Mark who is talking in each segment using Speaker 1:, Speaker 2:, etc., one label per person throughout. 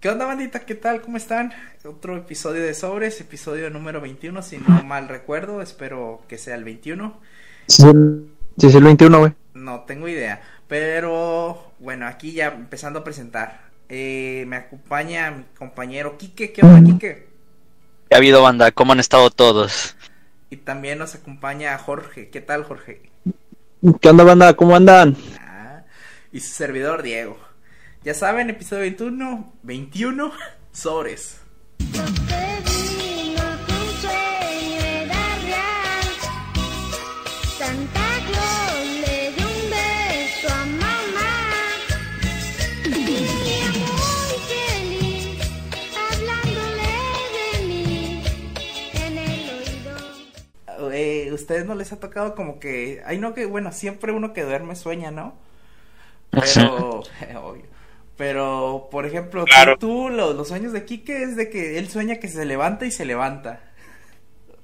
Speaker 1: ¿Qué onda, bandita? ¿Qué tal? ¿Cómo están? Otro episodio de Sobres, episodio número 21, si no mal recuerdo, espero que sea el 21.
Speaker 2: Sí, sí, es el 21, güey.
Speaker 1: No tengo idea, pero bueno, aquí ya empezando a presentar. Eh, me acompaña mi compañero Quique. ¿Qué onda, Quique?
Speaker 3: ¿Qué ha habido, banda? ¿Cómo han estado todos?
Speaker 1: Y también nos acompaña Jorge. ¿Qué tal, Jorge?
Speaker 2: ¿Qué onda, banda? ¿Cómo andan?
Speaker 1: Ah, y su servidor Diego. Ya saben, episodio 21, 21, sobres.
Speaker 4: No te digo que un sueño era real. Santa Claus le dio un beso a mamá. Y un día muy feliz, hablándole de mí en el oído.
Speaker 1: ¿Ustedes no les ha tocado como que... Ay, no, que bueno, siempre uno que duerme sueña, ¿no? Pero... obvio. Pero, por ejemplo, tú-
Speaker 5: Claro.
Speaker 1: tú, lo- los sueños de Quique es de que él sueña que se levanta y se levanta.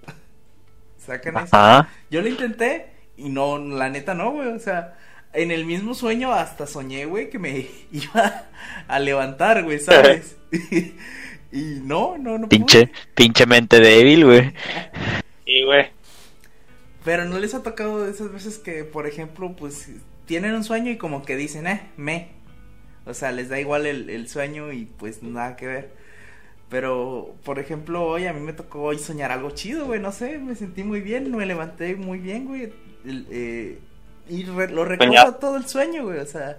Speaker 1: ¿Sacan eso?
Speaker 3: Ajá.
Speaker 1: Yo lo intenté y no, la neta no, güey. O sea, en el mismo sueño hasta soñé, güey, que me iba a levantar, güey, ¿sabes? y no, no, no pude.
Speaker 3: Pinche, pinche mente débil, güey.
Speaker 5: Y, güey.
Speaker 1: Pero no les ha tocado esas veces que, por ejemplo, pues tienen un sueño y como que dicen, eh, me. O sea, les da igual el, el sueño y pues nada que ver. Pero, por ejemplo, hoy a mí me tocó hoy soñar algo chido, güey, no sé, me sentí muy bien, me levanté muy bien, güey. eh, y re- lo recuerdo
Speaker 5: Soñar.
Speaker 1: todo el sueño, güey, o sea,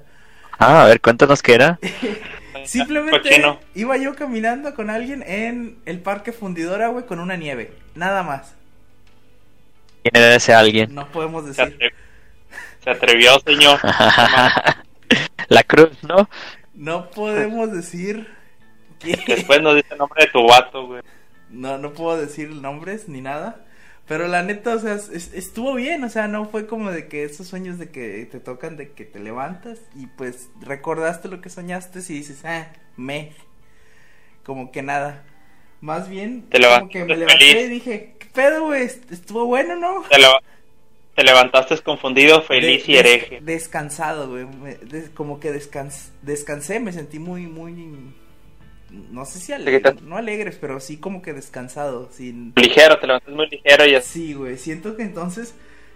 Speaker 3: Ah, a ver, cuéntanos qué era.
Speaker 1: simplemente iba yo caminando con alguien en el parque fundidora, güey, con una nieve, nada más.
Speaker 3: ¿Quién era ese alguien?
Speaker 1: No podemos
Speaker 5: Se,
Speaker 1: decir.
Speaker 5: atre- se atrevió, señor.
Speaker 3: La cruz, ¿no?
Speaker 1: No podemos decir que...
Speaker 5: Después nos dice el nombre de tu vato, güey.
Speaker 1: No, no puedo decir nombres ni nada. Pero la neta, o sea, es- estuvo bien, o sea, no fue como de que esos sueños de que te tocan, de que te levantas y pues recordaste lo que soñaste y dices, ah, me, como que nada. Más bien,
Speaker 5: Te
Speaker 1: como que me levanté
Speaker 5: feliz.
Speaker 1: y dije, ¿qué pedo, güey? Est- Estuvo bueno, ¿no?
Speaker 5: Te, leva- te levantaste confundido, feliz
Speaker 1: De-
Speaker 5: y
Speaker 1: des-
Speaker 5: hereje.
Speaker 1: descansado, güey. des- como que descans descansé, me sentí muy, muy. No sé si alegre, no alegres, pero sí como que descansado, sin.
Speaker 5: Ligero, te levantaste muy ligero y así.
Speaker 1: Sí, güey, siento que entonces,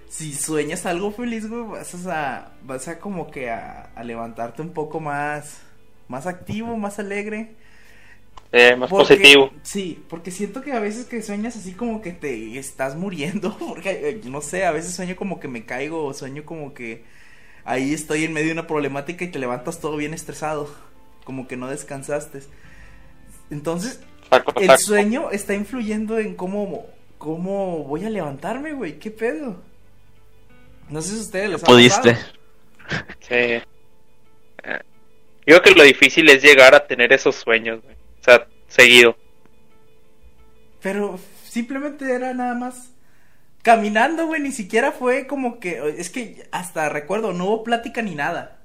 Speaker 1: si sueñas algo feliz, güey, vas a, vas a como que a, a levantarte un poco más, más activo, más alegre.
Speaker 5: Eh, más
Speaker 1: Porque-
Speaker 5: positivo.
Speaker 1: Sí, porque siento que a veces que sueñas así como que te estás muriendo, porque eh, no sé, a veces sueño como que me caigo o sueño como que ahí estoy en medio de una problemática y te levantas todo bien estresado, como que no descansaste. Entonces,
Speaker 5: Saco,
Speaker 1: el sueño está influyendo en cómo, cómo voy a levantarme, güey, ¿qué pedo? No sé si ustedes ha
Speaker 3: Pudiste.
Speaker 5: Sí. Eh, Yo creo que lo difícil es llegar a tener esos sueños, güey. Sea, seguido.
Speaker 1: Pero simplemente era nada más caminando, güey, ni siquiera fue como que, es que hasta recuerdo, no hubo plática ni nada.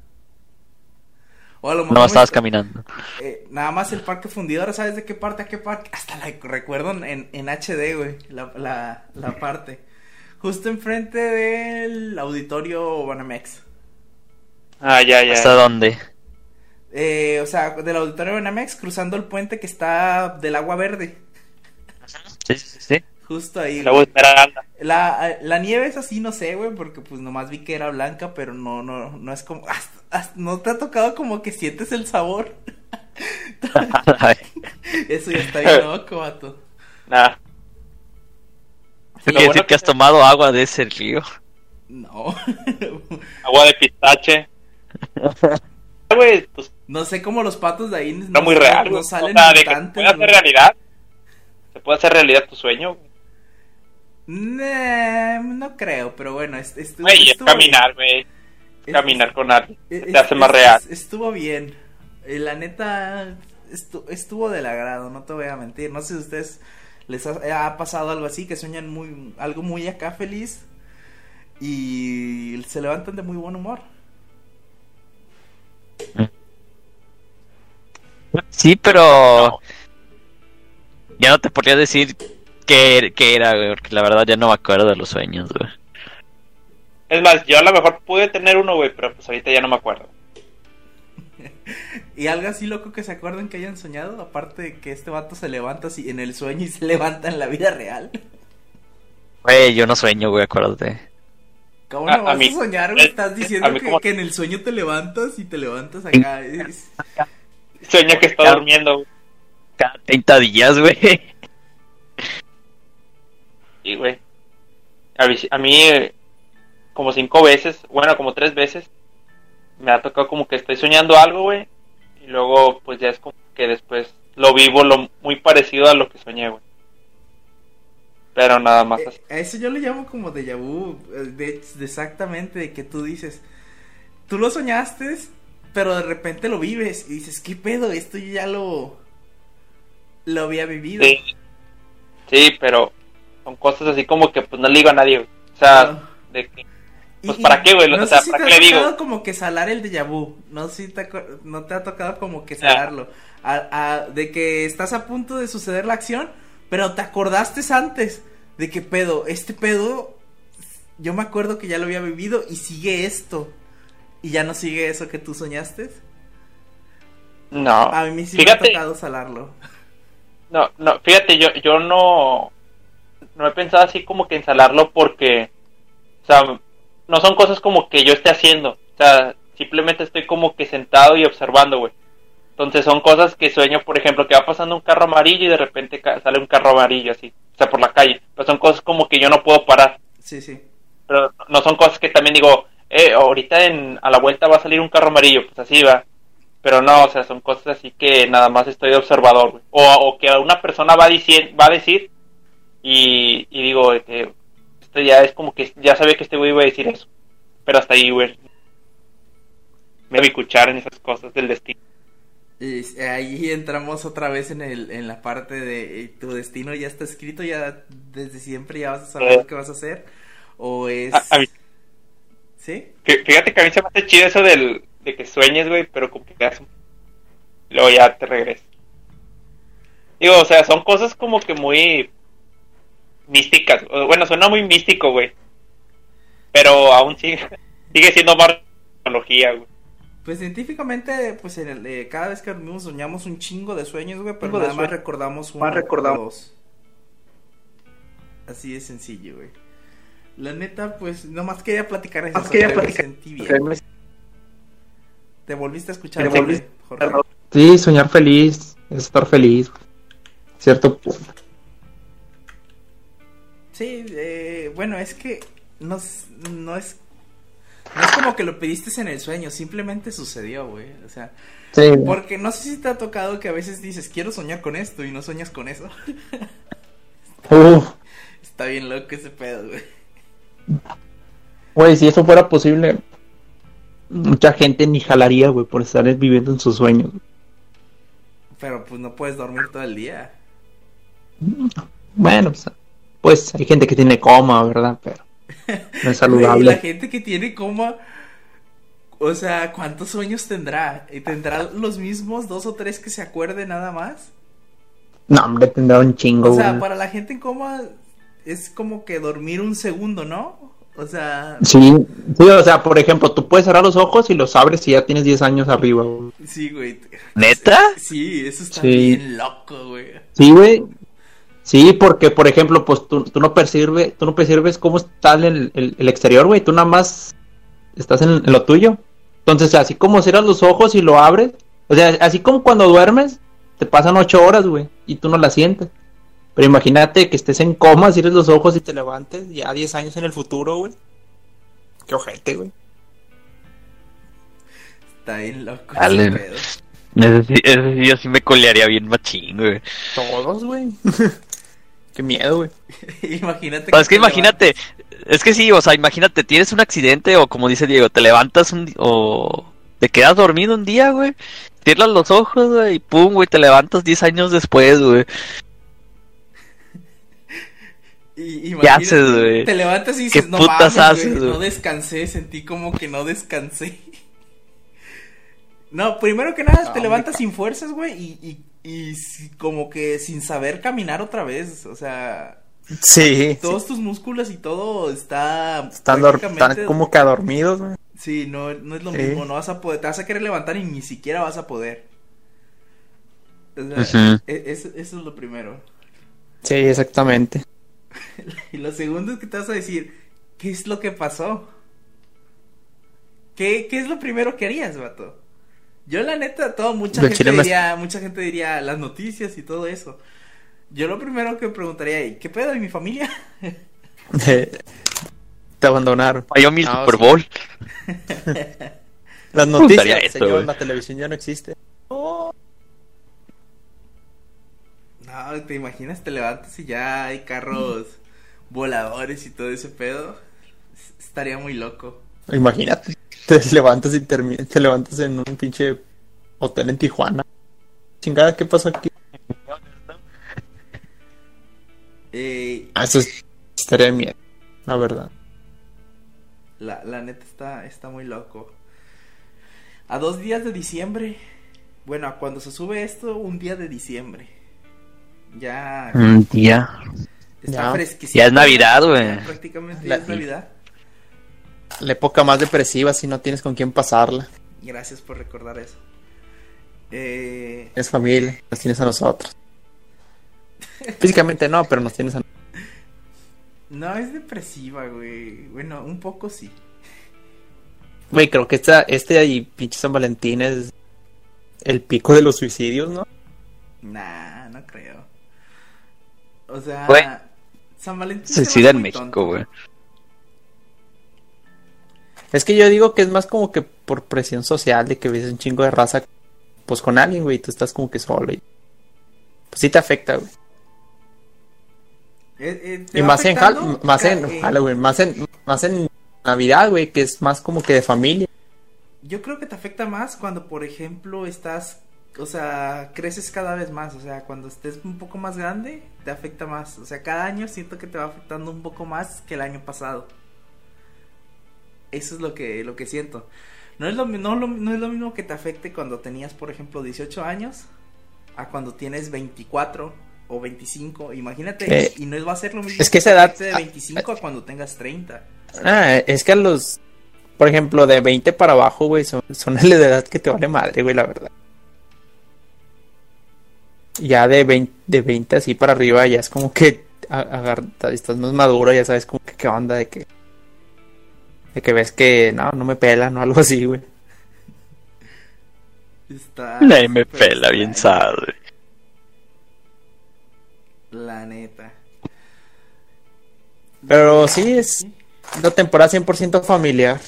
Speaker 1: O a lo mejor
Speaker 3: No, estabas
Speaker 1: est-
Speaker 3: caminando.
Speaker 1: eh, nada más el parque fundidora, ¿sabes de qué parte a qué parque? Hasta la recuerdo en, en HD, güey, la, la, la parte. Justo enfrente del auditorio Banamex.
Speaker 5: Ah, ya, ya.
Speaker 3: ¿Hasta dónde?
Speaker 1: Eh, o sea, del auditorio Banamex cruzando el puente que está del agua verde.
Speaker 3: Sí, sí, sí.
Speaker 1: Justo ahí. Güey.
Speaker 5: Esmeralda.
Speaker 1: La, la nieve es así, no sé, güey, porque pues nomás vi que era blanca, pero no, no, no es como, hasta- hasta- no te ha tocado como que sientes el sabor. Eso ya está bien loco, vato.
Speaker 5: Nah.
Speaker 3: ¿Quiere decir que
Speaker 5: que
Speaker 3: has tomado agua de ese río?
Speaker 1: No.
Speaker 5: Agua de pistache. Güey, pues
Speaker 1: no sé cómo los patos de ahí no,
Speaker 5: muy
Speaker 1: salen-
Speaker 5: real,
Speaker 1: no salen
Speaker 5: o sea, de que se puede hacer realidad. Se puede hacer realidad tu sueño.
Speaker 1: Nah, no creo, pero bueno, est- estuvo,
Speaker 5: Güey, es caminar, güey. Caminar con alguien.
Speaker 1: Es-
Speaker 5: Te hace más
Speaker 1: es-
Speaker 5: real.
Speaker 1: es- Estuvo bien. Eh, La neta, estu- estuvo del agrado, no te voy a mentir. No sé si a ustedes les ha, ha pasado algo así, que sueñan muy, algo muy acá feliz y se levantan de muy buen humor.
Speaker 3: Sí, pero... Ya no te podría decir qué, qué era, güey, porque la verdad ya no me acuerdo de los sueños, güey.
Speaker 5: Es más, yo a lo mejor pude tener uno, güey, pero pues ahorita ya no me acuerdo.
Speaker 1: Y algo así loco que se acuerdan que hayan soñado, aparte de que este vato se levanta así en el sueño y se levanta en la vida real.
Speaker 3: Güey, yo no sueño, güey, acuérdate.
Speaker 1: ¿Cómo no
Speaker 5: a
Speaker 1: vas a,
Speaker 5: mí-
Speaker 1: soñar, güey? Estás diciendo que,
Speaker 5: como-
Speaker 1: que en el sueño te levantas y te levantas acá. es-
Speaker 5: Sueña que está durmiendo, güey.
Speaker 3: Cada 30 días, güey.
Speaker 5: Y, güey. A mí, a mí, eh, como cinco veces, bueno, como tres veces, me ha tocado como que estoy soñando algo, güey. Y luego, pues ya es como que después lo vivo lo muy parecido a lo que soñé, güey. Pero nada más así.
Speaker 1: Eh, A eso yo le llamo como déjà vu, eh, de, de exactamente, de que tú dices, tú lo soñaste, pero de repente lo vives y dices, ¿qué pedo? Esto yo ya lo, lo había vivido.
Speaker 5: Sí. Sí, pero son cosas así como que pues no le digo a nadie, güey. O sea, de que, pues
Speaker 1: y
Speaker 5: para qué, güey,
Speaker 1: no
Speaker 5: o
Speaker 1: sé
Speaker 5: sea,
Speaker 1: si
Speaker 5: para
Speaker 1: te
Speaker 5: qué
Speaker 1: ha
Speaker 5: le digo.
Speaker 1: tocado como que salar el déjà vu, no sé si te, no te ha tocado como que salarlo, A- a- de que estás a punto de suceder la acción, pero te acordaste antes de que pedo, este pedo, yo me acuerdo que ya lo había vivido y sigue esto, y ya no sigue eso que tú soñaste.
Speaker 5: No.
Speaker 1: A mí sí me
Speaker 5: Fíjate,
Speaker 1: ha tocado salarlo.
Speaker 5: No, no, fíjate, yo, yo no, no he pensado así como que ensalarlo porque, o sea, no son cosas como que yo esté haciendo, o sea, simplemente estoy como que sentado y observando, güey. Entonces son cosas que sueño, por ejemplo, que va pasando un carro amarillo y de repente sale un carro amarillo así, o sea, por la calle. Pero son cosas como que yo no puedo parar,
Speaker 1: Sí, sí.
Speaker 5: pero no son cosas que también digo, eh, ahorita en, a la vuelta va a salir un carro amarillo, pues así va. Pero no, o sea, son cosas así que nada más estoy de observador, güey. O, o que una persona va a decir, va a decir y, y digo, que esto ya es como que ya sabía que este güey iba a decir eso. Pero hasta ahí, güey. Me voy a escuchar en esas cosas del destino.
Speaker 1: Y ahí entramos otra vez en el en la parte de eh, tu destino ya está escrito, ya desde siempre ya vas a saber
Speaker 5: Eh.
Speaker 1: que vas a hacer. O es...
Speaker 5: A- a mí-
Speaker 1: ¿Sí?
Speaker 5: Fí- Fíjate que a mí se me hace chido eso del, de que sueñes, güey, pero como que luego ya te regresas. Digo, o sea, son cosas como que muy místicas. Bueno, suena muy místico, güey. Pero aún sigue, sigue siendo más tecnología, güey.
Speaker 1: Pues científicamente, pues en el, eh, cada vez que dormimos soñamos un chingo de sueños, güey, pero nada más recordamos uno
Speaker 2: Más recordamos.
Speaker 1: dos. Así de sencillo, güey. La neta, pues, nomás quería platicar eso.
Speaker 2: Nomás quería platicar.
Speaker 1: sentí bien. Te volviste a escuchar,
Speaker 2: Te
Speaker 1: Jorge,
Speaker 2: volviste-
Speaker 1: Jorge.
Speaker 2: Sí, soñar feliz, es estar feliz. Cierto punto.
Speaker 1: Sí, eh, bueno, es que no, es- no es no es como que lo pediste en el sueño, simplemente sucedió, güey. O sea,
Speaker 2: Sí,
Speaker 1: porque no sé si te ha tocado que a veces dices, quiero soñar con esto y no sueñas con eso.
Speaker 2: Uf,
Speaker 1: Está bien loco ese pedo, güey.
Speaker 2: Güey, si eso fuera posible, mucha gente ni jalaría, güey, por estar viviendo en sus sueños.
Speaker 1: Pero pues no puedes dormir todo el día.
Speaker 2: Bueno, pues, pues hay gente que tiene coma, ¿verdad? Pero no es
Speaker 1: Güey, la
Speaker 2: saludable.
Speaker 1: gente que tiene coma, o sea, ¿cuántos sueños tendrá? ¿Y tendrá los mismos dos o tres que se acuerde nada más?
Speaker 2: No, hombre, tendrá un chingo,
Speaker 1: O sea,
Speaker 2: güey.
Speaker 1: para la gente en coma es como que dormir un segundo, ¿no? O sea,
Speaker 2: Sí, sí, o sea, por ejemplo, tú puedes cerrar los ojos y los abres y ya tienes 10 años arriba, güey.
Speaker 1: sí, güey.
Speaker 3: ¿Neta?
Speaker 1: Sí, eso está
Speaker 2: Sí.
Speaker 1: bien loco, güey.
Speaker 2: Sí, güey. Sí, porque, por ejemplo, pues tú, tú no percibes, tú no percibes cómo está el, el, el exterior, güey. Tú nada más estás en, en lo tuyo. Entonces, así como cierras los ojos y lo abres, o sea, así como cuando duermes, te pasan ocho horas, güey, y tú no las sientes. Pero imagínate que estés en coma, cierres los ojos y te levantes ya 10 años en el futuro, güey. Qué ojete, güey.
Speaker 1: Está bien loco
Speaker 3: Dale.
Speaker 1: ese pedo.
Speaker 3: Ese sí, ese sí yo sí me colearía bien machín, güey.
Speaker 2: Todos, güey. Qué miedo, güey.
Speaker 1: imagínate.
Speaker 3: No, es que
Speaker 1: te
Speaker 3: imagínate, es que sí, o sea, imagínate, tienes un accidente o como dice Diego, te levantas un o te quedas dormido un día, güey, cierras los ojos, güey, y pum, güey, te levantas 10 años después, güey.
Speaker 1: Y,
Speaker 3: ¿Qué haces, güey?
Speaker 1: Te levantas y
Speaker 3: ¿Qué
Speaker 1: dices, no
Speaker 3: putas
Speaker 1: mames,
Speaker 3: haces,
Speaker 1: güey, no descansé, sentí como que no descansé. No, primero que nada, te levantas sin fuerzas, güey, y, y, y como que sin saber caminar otra vez, o sea,
Speaker 2: Sí.
Speaker 1: todos tus músculos y todo está
Speaker 2: Están,
Speaker 1: prácticamente
Speaker 2: están como que adormidos, güey.
Speaker 1: Sí, no, no es lo
Speaker 2: Sí.
Speaker 1: mismo, no vas a poder, te vas a querer levantar y ni siquiera vas a poder. O sea, e- eso es lo primero.
Speaker 2: Sí, exactamente.
Speaker 1: Y lo segundo es que te vas a decir, ¿qué es lo que pasó? ¿Qué, qué es lo primero que harías, vato? Yo la neta, todo, mucha gente
Speaker 2: chile me-
Speaker 1: diría, mucha gente diría las noticias y todo eso. Yo lo primero que preguntaría, ¿y qué pedo de mi familia?
Speaker 2: Te abandonaron.
Speaker 3: Falló mi
Speaker 2: No,
Speaker 3: Super
Speaker 2: sí.
Speaker 3: Bowl.
Speaker 2: Las noticias,
Speaker 3: eso,
Speaker 2: señor, la televisión ya no existe.
Speaker 1: No, ¿te imaginas? Te levantas y ya hay carros voladores y todo ese pedo. Estaría muy loco.
Speaker 2: Imagínate, te levantas y te levantas en un pinche hotel en Tijuana. Chingada, ¿qué pasó aquí?
Speaker 1: Eh,
Speaker 2: Ah, eso es- estaría miedo, la verdad.
Speaker 1: la, la neta está, está muy loco. A dos días de diciembre. Bueno, a cuando se sube esto, un día de diciembre. Ya
Speaker 3: Un día.
Speaker 1: está
Speaker 2: Ya.
Speaker 1: fresquecito.
Speaker 3: Ya es Navidad,
Speaker 1: Ya
Speaker 3: güey.
Speaker 1: prácticamente
Speaker 2: La-
Speaker 1: ya es Navidad.
Speaker 2: La época más depresiva si no tienes con quién pasarla.
Speaker 1: Gracias por recordar eso. Eh,
Speaker 2: Tienes familia, nos tienes a nosotros. Físicamente no, pero nos tienes a
Speaker 1: no es depresiva, güey. Bueno, un poco sí.
Speaker 2: Güey, creo que esta, este ahí, pinche San Valentín es el pico de los suicidios, ¿no?
Speaker 1: Nah, no creo. O sea,
Speaker 3: Güey.
Speaker 1: San Valentín
Speaker 3: Suicida en. México, güey.
Speaker 2: Es que yo digo que es más como que por presión social de que ves un chingo de raza pues con alguien, güey, y tú estás como que solo y pues sí te afecta, güey.
Speaker 1: Eh, eh, ¿te
Speaker 2: Y más en, Hal-
Speaker 1: afectando?
Speaker 2: más en
Speaker 1: eh,
Speaker 2: Halloween, más en más en Navidad, güey, que es más como que de familia.
Speaker 1: Yo creo que te afecta más cuando, por ejemplo, estás, o sea, creces cada vez más, o sea, cuando estés un poco más grande, te afecta más, o sea, cada año siento que te va afectando un poco más que el año pasado. Eso es lo que, lo que siento. No es lo, no, lo- no es lo mismo que te afecte cuando tenías, por ejemplo, 18 años, a cuando tienes 24 o 25, imagínate,
Speaker 2: Eh,
Speaker 1: y no va a ser lo mismo
Speaker 2: es que esa edad-
Speaker 1: de 25 a cuando tengas 30.
Speaker 2: Ah, es que a los por ejemplo, de 20 para abajo, güey, son, son de edad que te vale madre, güey, la verdad. Ya de 20, de 20 así para arriba, ya es como que estás más maduro, ya sabes como que qué onda de que de que ves que no, no me pelan o algo así, güey.
Speaker 1: Está
Speaker 3: Nadie me pela, bien sabe.
Speaker 1: La neta.
Speaker 2: Pero sí es una temporada 100% familiar.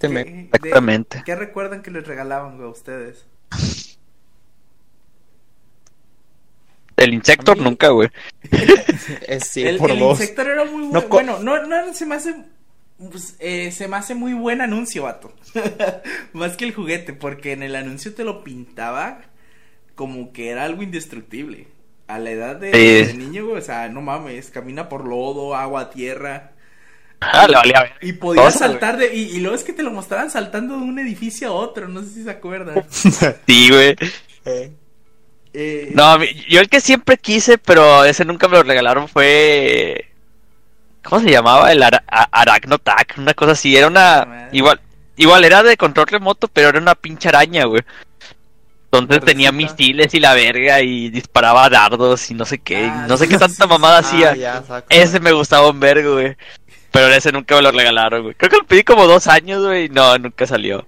Speaker 1: ¿Qué- de-
Speaker 3: Exactamente.
Speaker 1: ¿Qué recuerdan que les regalaban, güey, a ustedes?
Speaker 3: El insecto
Speaker 1: A mí-
Speaker 3: nunca, güey.
Speaker 2: es sí,
Speaker 1: el
Speaker 2: por
Speaker 1: el
Speaker 2: dos.
Speaker 1: Insector era muy
Speaker 2: No
Speaker 1: bueno.
Speaker 2: co-
Speaker 1: bueno, no, no se me hace. pues, eh, se me hace muy buen anuncio, vato. Más que el juguete, porque en el anuncio te lo pintaba como que era algo indestructible. A la edad de,
Speaker 3: Sí.
Speaker 1: de niño, güey, o sea, no mames, camina por lodo, agua, tierra.
Speaker 3: Ah, le valía ver.
Speaker 1: Y podías saltar de. Y, y luego es que te lo mostraban saltando de un edificio a otro, no sé si se acuerdan.
Speaker 3: Sí, güey.
Speaker 1: Eh,
Speaker 3: No, a mí- yo el que siempre quise, pero ese nunca me lo regalaron fue... ¿Cómo se llamaba? El ara Aracnotac, una cosa así. Era una...
Speaker 1: Madre.
Speaker 3: Igual, igual era de control remoto, pero era una pinche araña, güey. Entonces tenía misiles y la verga y disparaba dardos y no sé qué.
Speaker 1: Ah,
Speaker 3: no sé qué
Speaker 1: sí,
Speaker 3: tanta mamada
Speaker 1: sí.
Speaker 3: hacía.
Speaker 2: Ah, ya, saco.
Speaker 3: Ese me gustaba un vergo, güey. Pero ese nunca me lo regalaron, güey. Creo que lo pedí como dos años, güey. y No, nunca salió.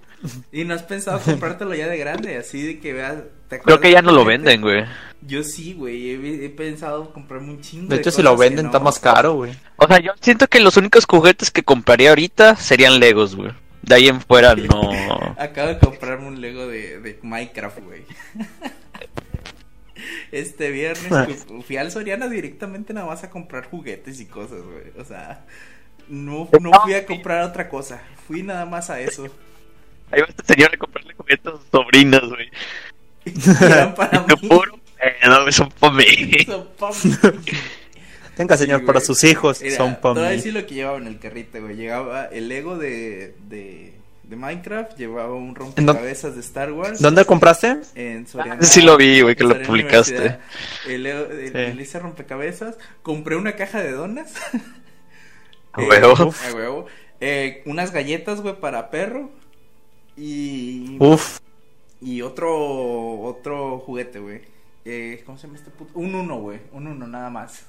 Speaker 1: ¿Y no has pensado comprártelo ya de grande? Así de que veas. ¿Te
Speaker 3: Creo que ya no lo venden, güey.
Speaker 1: Yo sí, güey. He, he pensado comprarme un chingo.
Speaker 2: De hecho, si
Speaker 1: cosas
Speaker 2: lo venden
Speaker 1: no.
Speaker 2: está más caro, güey.
Speaker 3: O sea, yo siento que los únicos juguetes que compraría ahorita serían Legos, güey. De ahí en fuera no.
Speaker 1: Acabo de comprarme un Lego de, de Minecraft, güey. Este viernes
Speaker 2: Ah.
Speaker 1: fui- fui al Soriana directamente nada más a comprar juguetes y cosas, güey. O sea, no, no fui a comprar otra cosa. Fui nada más a eso.
Speaker 3: Ahí va este señor a comprarle juguetes a sus sobrinos, güey.
Speaker 1: Eran para
Speaker 3: Qué
Speaker 1: mí.
Speaker 3: son pa' mí.
Speaker 1: Son pa' mí.
Speaker 2: Tenga, señor,
Speaker 1: Sí,
Speaker 2: para sus hijos.
Speaker 1: Mira,
Speaker 2: son
Speaker 1: te
Speaker 2: para
Speaker 1: voy a
Speaker 2: mí.
Speaker 1: decir lo que llevaba en el carrito, güey. Llegaba el Lego de, de, de Minecraft, llevaba un rompecabezas de Star Wars.
Speaker 2: ¿Dónde compraste?
Speaker 1: En Soriana.
Speaker 3: Sí lo vi, güey, que lo publicaste.
Speaker 1: El,
Speaker 2: Sí.
Speaker 1: el rompecabezas. Compré una caja de donas.
Speaker 3: A huevo.
Speaker 1: A huevo. Eh, unas galletas, güey, para perro. Y.
Speaker 2: Uf.
Speaker 1: Y otro. Otro juguete, güey. Eh, ¿Cómo se llama este puto? Un uno, güey. Un uno, nada más.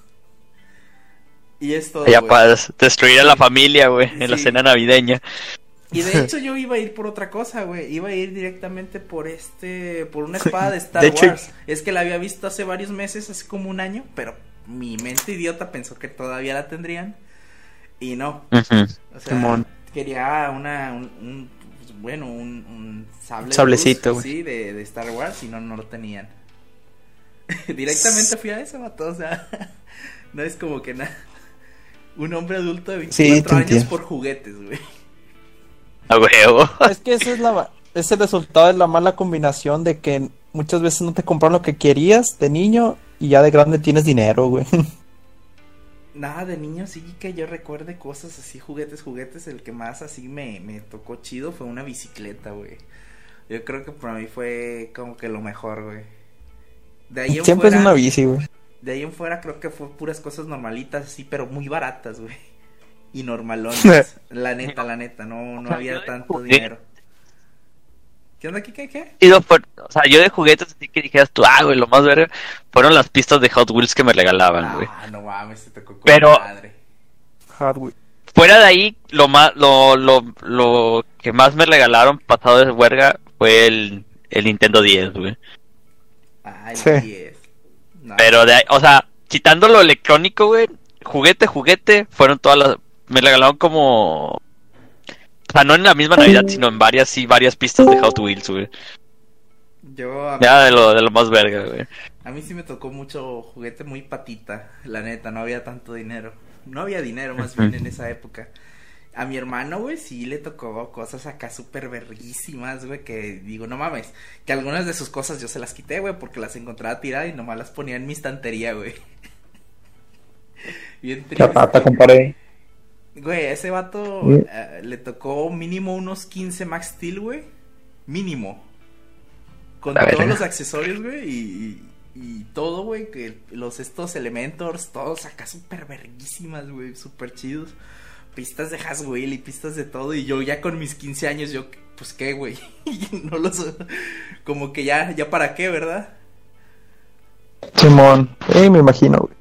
Speaker 1: Y es todo.
Speaker 3: Ya para destruir a la familia, güey, en la cena navideña.
Speaker 1: Y de hecho yo iba a ir por otra cosa, güey. Iba a ir directamente por este, por una espada de Star
Speaker 2: De hecho-
Speaker 1: Wars. Es que la había visto hace varios meses, hace como un año, pero mi mente idiota pensó que todavía la tendrían. Y no.
Speaker 3: Ujú.
Speaker 1: O sea,
Speaker 2: Simón.
Speaker 1: quería una, un, un, bueno, un, un sable de
Speaker 2: Sablecito,
Speaker 1: luz,
Speaker 2: güey.
Speaker 1: sí, de, de Star Wars y no, no lo tenían. Directamente fui a ese vato, o sea, no es como que nada. Un hombre adulto de
Speaker 2: Sí,
Speaker 1: 24
Speaker 2: te
Speaker 1: años
Speaker 2: entiendo.
Speaker 1: por juguetes, güey.
Speaker 3: A huevo.
Speaker 2: Es que ese es la es el resultado de la mala combinación de que muchas veces no te compraron lo que querías de niño y ya de grande tienes dinero, güey.
Speaker 1: Nada, de niño sí que yo recuerde cosas así, juguetes, juguetes. El que más así me, me tocó chido fue una bicicleta, güey. Yo creo que para mí fue como que lo mejor, güey. De ahí en
Speaker 2: Siempre es una bici, güey.
Speaker 1: de ahí en fuera creo que fue puras cosas normalitas, así, pero muy baratas, güey. Y normalones. la neta, la neta, no, no había tanto dinero. ¿Qué onda aquí? ¿Qué? ¿Qué?
Speaker 3: Ido por- o sea, yo de juguetes así que dijeras tú, ah, güey, lo más verga fueron las pistas de Hot Wheels que me regalaban, güey.
Speaker 1: Ah, no mames, te tocó con
Speaker 3: Pero-
Speaker 1: madre.
Speaker 2: Hot Wheels.
Speaker 3: Fuera de ahí, lo más, lo, lo, lo que más me regalaron pasado de huelga fue el, el Nintendo 10, güey.
Speaker 1: Ay,
Speaker 2: Sí.
Speaker 1: 10. No.
Speaker 3: Pero de ahí, o sea, quitando lo electrónico, güey, juguete, juguete, fueron todas las, me regalaron como, o sea, no en la misma Navidad, sino en varias, sí, varias pistas de Hot Wheels, güey.
Speaker 1: Yo a
Speaker 3: Ya de lo, de lo más verga, güey.
Speaker 1: A mí sí me tocó mucho juguete muy patita, la neta, no había tanto dinero. No había dinero más bien en esa época. A mi hermano, güey, sí le tocó cosas acá súper verguísimas, güey, que digo, no mames, que algunas de sus cosas yo se las quité, güey, porque las encontraba tiradas y nomás las ponía en mi estantería, güey. Bien triste.
Speaker 2: rata, compadre.
Speaker 1: Güey, ese vato
Speaker 2: Sí.
Speaker 1: eh, le tocó mínimo unos 15 Max Steel, güey. Mínimo. Con
Speaker 3: La
Speaker 1: todos
Speaker 3: verga.
Speaker 1: los accesorios, güey, y, y todo, güey, que los estos Elementors, todos acá súper verguísimas, güey, súper chidos. Pistas de Haswell y pistas de todo, y yo ya con mis 15 años, yo, pues qué, güey, no los, como que ya, ya para qué, ¿verdad?
Speaker 2: Simón. Eh, me imagino, güey.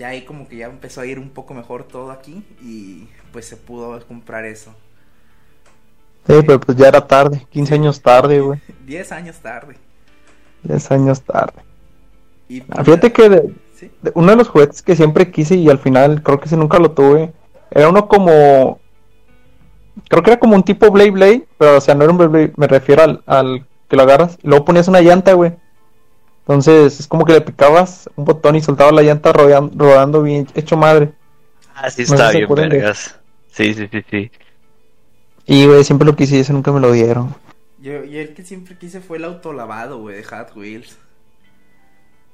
Speaker 1: Ya ahí como que ya empezó a ir un poco mejor todo aquí, y pues se pudo comprar eso.
Speaker 2: Sí, pero pues ya era tarde. 15 años tarde, güey.
Speaker 1: 10 años tarde.
Speaker 2: 10 años tarde.
Speaker 1: Y
Speaker 2: Ah, Fíjate que de-
Speaker 1: Sí.
Speaker 2: de- uno de los juguetes que siempre quise y al final creo que ese nunca lo tuve, era uno como... Creo que era como un tipo Blade Blade, pero o sea, no era un Blade Blade, me refiero al, al que lo agarras y luego ponías una llanta, güey. Entonces es como que le picabas un botón y soltabas la llanta rodando bien hecho madre.
Speaker 3: Ah, sí,
Speaker 2: No
Speaker 3: está bien,
Speaker 2: de-
Speaker 3: vergas. Sí, sí, sí, sí.
Speaker 2: Y güey, siempre lo quise y ese nunca me lo dieron.
Speaker 1: Yo, yo el que siempre quise fue el autolavado, güey, de Hot Wheels.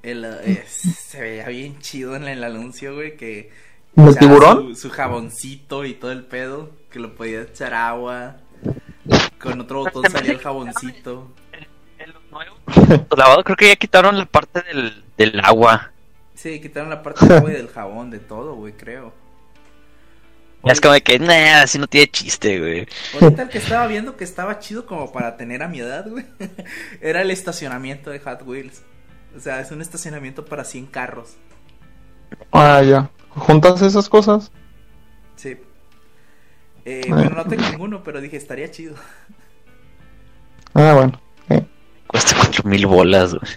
Speaker 1: El, eh, se veía bien chido en el anuncio, güey, que...
Speaker 2: ¿El tiburón?
Speaker 1: Su, su jaboncito y todo el pedo, que lo podía echar agua. Con otro botón salía el jaboncito.
Speaker 3: Nuevos lavados creo que ya quitaron la parte del, del agua.
Speaker 1: Sí, quitaron la parte del agua y del jabón, de todo, güey, creo.
Speaker 3: Ya es como de que, nah, así no tiene chiste, güey.
Speaker 1: Ahorita el que estaba viendo que estaba chido como para tener a mi edad, güey, era el estacionamiento de Hot Wheels. O sea, es un estacionamiento para 100 carros.
Speaker 2: Ah, ya. ¿Juntas esas cosas?
Speaker 1: Sí. Eh, bueno, no tengo ninguno, pero dije, estaría chido.
Speaker 2: Ah, bueno.
Speaker 3: Mil bolas, güey.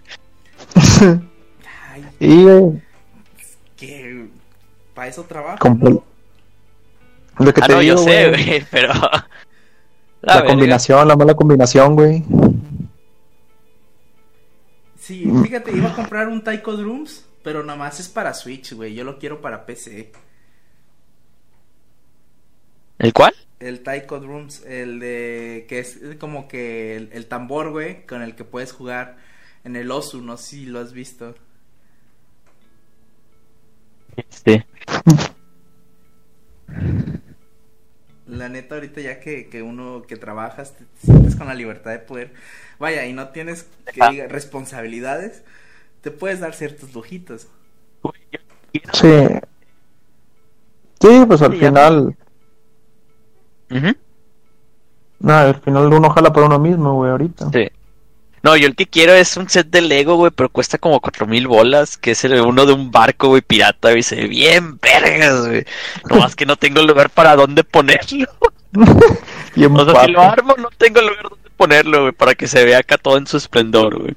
Speaker 1: Ay,
Speaker 2: Y güey,
Speaker 1: que para eso trabajo.
Speaker 2: Comple- lo que
Speaker 3: Ah,
Speaker 2: te
Speaker 3: no,
Speaker 2: digo,
Speaker 3: yo sé,
Speaker 2: güey,
Speaker 3: güey, pero...
Speaker 2: La, combinación, la mala combinación, güey.
Speaker 1: Sí, fíjate, iba a comprar un Taiko Drums, pero nada más es para Switch, güey. Yo lo quiero para PC.
Speaker 3: ¿El cuál?
Speaker 1: El Taiko Drums, el de que es como que el, el tambor, güey, con el que puedes jugar en el Osu, no sé si lo has visto.
Speaker 3: Sí.
Speaker 1: La neta, ahorita ya que, que uno que trabajas, te sientes con la libertad de poder, vaya, y no tienes que
Speaker 3: Ajá.
Speaker 1: diga, responsabilidades, te puedes dar ciertos lujitos.
Speaker 3: Quiero-
Speaker 2: Sí. Sí, pues al
Speaker 3: Sí, ya. Ujú,
Speaker 2: No, al final uno jala por uno mismo, güey, ahorita.
Speaker 3: sí. No, yo el que quiero es un set de Lego, güey, pero cuesta como cuatro mil bolas, que es el uno de un barco, güey, pirata, güey, se ve bien vergas, güey. Nomás que no tengo lugar para dónde ponerlo.
Speaker 2: Bien
Speaker 3: O sea, si lo armo, no tengo lugar donde ponerlo, güey, para que se vea acá todo en su esplendor, güey.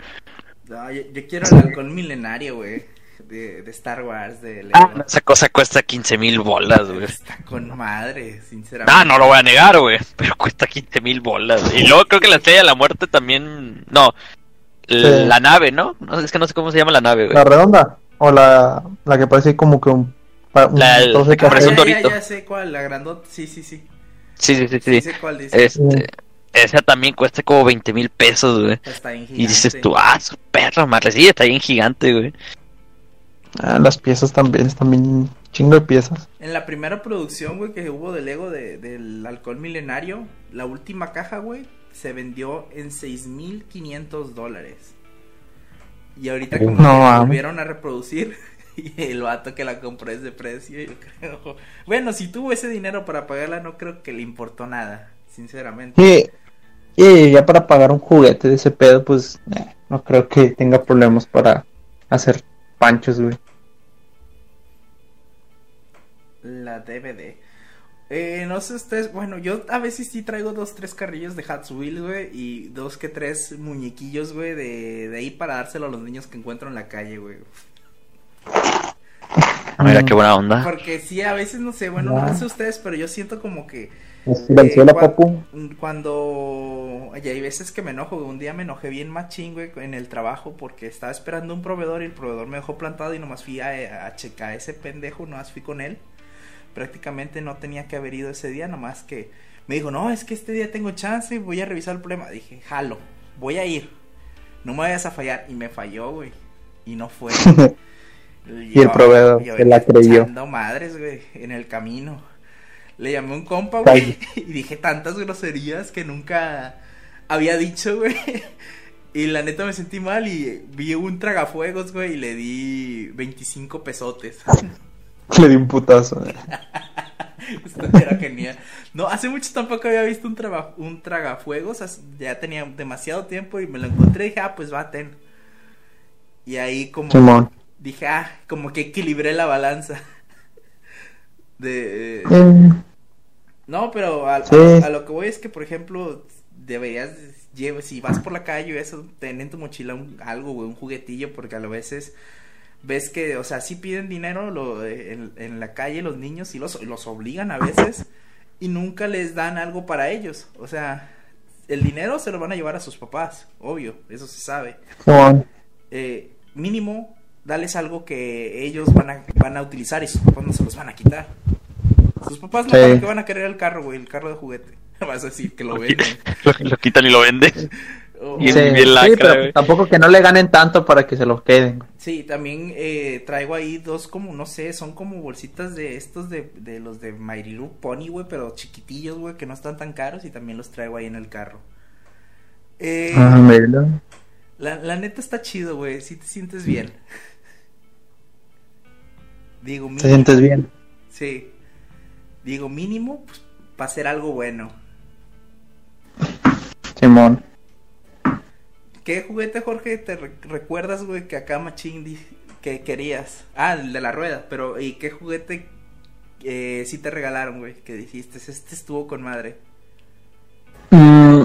Speaker 1: No, yo, yo quiero el halcón milenario, güey. De, de Star Wars, de.
Speaker 3: Ah, esa cosa cuesta 15 mil bolas, güey.
Speaker 1: Está con madre, sinceramente.
Speaker 3: Ah, no lo voy a negar, güey. Pero cuesta 15 mil bolas. Y luego creo que la estrella de la muerte también. No.
Speaker 2: Sí.
Speaker 3: La nave, ¿no? No, Es que no sé cómo se llama la nave, güey.
Speaker 2: ¿La redonda? ¿O la, la que parece como que un... un
Speaker 3: La- que parece un
Speaker 1: ya, ya,
Speaker 3: dorito.
Speaker 1: ya sé cuál, la grandota. Sí, sí, sí.
Speaker 3: Sí, sí, sí,
Speaker 1: Sí,
Speaker 3: sí.
Speaker 1: sé cuál dice.
Speaker 3: Este, esa también cuesta como 20 mil pesos, güey.
Speaker 1: Está bien
Speaker 3: Y dices
Speaker 1: gigante.
Speaker 3: tú, ah, su perra madre. Sí, está bien gigante, güey.
Speaker 2: Ah, las piezas también, están bien chingo de piezas.
Speaker 1: En la primera producción, güey, que hubo de Lego de, del halcón milenario, la última caja, güey, se vendió en 6.500 dólares. Y ahorita como
Speaker 2: No,
Speaker 1: que volvieron a reproducir y el vato que la compró es de precio, yo creo. Bueno, si tuvo ese dinero para pagarla, no creo que le importó nada, sinceramente.
Speaker 2: Y, y ya para pagar un juguete de ese pedo, pues eh, no creo que tenga problemas para hacer panchos, güey.
Speaker 1: La DVD. Eh, no sé ustedes, bueno, yo a veces sí traigo dos, tres carrillos de Wheels, güey, y dos que tres muñequillos, güey, de, de ahí para dárselo a los niños que encuentro en la calle, güey.
Speaker 3: Mira qué buena onda.
Speaker 1: Porque sí, a veces, no sé, bueno, no sé ustedes, pero yo siento como que
Speaker 2: Venezuela,
Speaker 1: cua-
Speaker 2: papu.
Speaker 1: cuando... Oye, hay veces que me enojo, güey, un día me enojé bien machín, güey, en el trabajo porque estaba esperando un proveedor y el proveedor me dejó plantado y nomás fui a, a checar a ese pendejo, nomás fui con él. Prácticamente no tenía que haber ido ese día, nomás que me dijo, no, es que este día tengo chance y voy a revisar el problema. Dije, jalo, voy a ir, no me vayas a fallar. Y me falló, güey, y no fue.
Speaker 2: Y el proveedor se la creyó.
Speaker 1: madres, güey, en el camino. Le llamé a un compa, güey, y dije tantas groserías que nunca había dicho, güey. Y la neta me sentí mal y vi un tragafuegos, güey, y le di 25 pesotes.
Speaker 2: Le di un putazo.
Speaker 1: Esto era genial. No, hace mucho tampoco había visto un, traba- un tragafuegos. Ya tenía demasiado tiempo y me lo encontré y dije, ah, pues va, ten. Y ahí como
Speaker 2: Simón.
Speaker 1: Dije, ah, como que equilibré la balanza. De...
Speaker 2: Eh,
Speaker 1: No, pero a, a-
Speaker 2: Sí.
Speaker 1: a lo que voy es que, por ejemplo, deberías, lleve- si vas por la calle o eso, ten en tu mochila un- algo, güey, un juguetillo, porque a veces ves que, o sea, sí piden dinero lo, en, en la calle los niños y los, los obligan a veces y nunca les dan algo para ellos. O sea, el dinero se lo van a llevar a sus papás, obvio, eso se sabe. Eh, mínimo, dales algo que ellos van a, van a utilizar y sus papás no se los van a quitar. Sus papás no
Speaker 2: Sí.
Speaker 1: qué van a querer el carro, güey, el carro de juguete. Vas a decir que lo venden.
Speaker 3: Lo, lo quitan y lo venden. Y
Speaker 2: Sí,
Speaker 3: el- bien lacra,
Speaker 2: sí, pero
Speaker 3: güey.
Speaker 2: tampoco que no le ganen tanto para que se lo queden.
Speaker 1: Sí, también eh, traigo ahí dos como, no sé, son como bolsitas de estos de, de los de My Little Pony, güey, pero chiquitillos, güey, que no están tan caros y también los traigo ahí en el carro. Eh,
Speaker 2: Ah,
Speaker 1: la, la neta está chido, güey, si te sientes bien. Digo,
Speaker 2: ¿Te
Speaker 1: mínimo,
Speaker 2: sientes bien?
Speaker 1: sí. Digo, mínimo, pues, para hacer algo bueno.
Speaker 2: Simón.
Speaker 1: ¿Qué juguete, Jorge, te re- recuerdas, güey, que acá Machín que querías? Ah, el de la rueda, pero ¿y qué juguete eh, sí te regalaron, güey? Que dijiste, este estuvo con madre.
Speaker 2: Mm,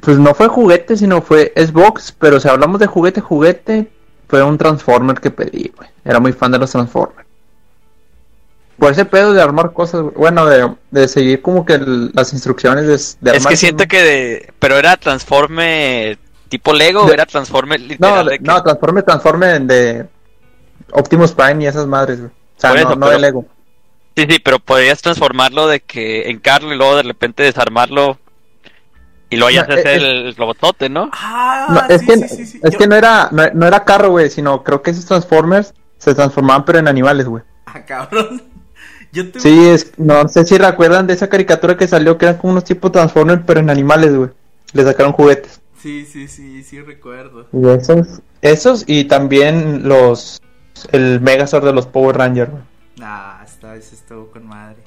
Speaker 2: pues no fue juguete, sino fue Xbox, pero si hablamos de juguete, juguete, fue un Transformer que pedí, güey. Era muy fan de los Transformers. Por ese pedo de armar cosas, bueno, de, de seguir como que el- las instrucciones de, de
Speaker 3: Es que siento que de... Pero era transforme tipo Lego o
Speaker 2: De-
Speaker 3: era transforme
Speaker 2: No,
Speaker 3: literal
Speaker 2: de-
Speaker 3: de que-
Speaker 2: no, Transforme, Transforme de Optimus Prime y esas madres, güey. O sea,
Speaker 3: Por
Speaker 2: no,
Speaker 3: eso,
Speaker 2: no
Speaker 3: pero-
Speaker 2: de Lego.
Speaker 3: Sí, sí, pero podrías transformarlo de que en carro y luego de repente desarmarlo y luego ya
Speaker 2: No,
Speaker 3: se hace
Speaker 2: es-
Speaker 3: el robotote, ¿no?
Speaker 1: Ah,
Speaker 2: No, es
Speaker 1: sí,
Speaker 2: que,
Speaker 1: sí, sí, sí.
Speaker 2: es
Speaker 1: Yo-
Speaker 2: que no era, no, no era carro, güey, sino creo que esos Transformers se transformaban pero en animales, güey.
Speaker 1: Ah, cabrón. Yo tuve...
Speaker 2: Sí, es, no sé si recuerdan de esa caricatura que salió que eran como unos tipos Transformers pero en animales, güey. Le sacaron juguetes.
Speaker 1: sí, sí, sí, sí recuerdo.
Speaker 2: Y esos, esos y también los, el Megazord de los Power Rangers, güey.
Speaker 1: Ah, esta vez estuvo con madre.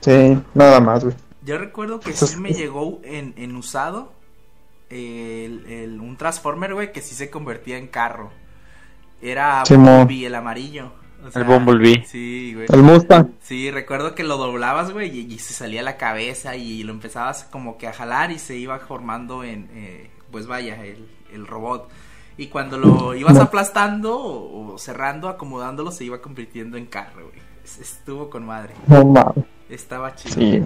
Speaker 2: Sí, nada más, güey.
Speaker 1: Yo recuerdo que sí me llegó en, en usado el, el- un Transformer, güey, que sí se convertía en carro. Era. Bumblebee, el amarillo. O
Speaker 3: El Bumblebee.
Speaker 1: Sí, güey.
Speaker 2: El Mustang.
Speaker 1: Sí, recuerdo que lo doblabas, güey, y, y se salía la cabeza y lo empezabas como que a jalar y se iba formando en, eh, pues vaya, el, el robot. Y cuando lo ibas aplastando o, o cerrando, acomodándolo, se iba convirtiendo en carro, güey. Es- Estuvo con madre.
Speaker 2: No mames.
Speaker 1: Estaba chido.
Speaker 2: Sí.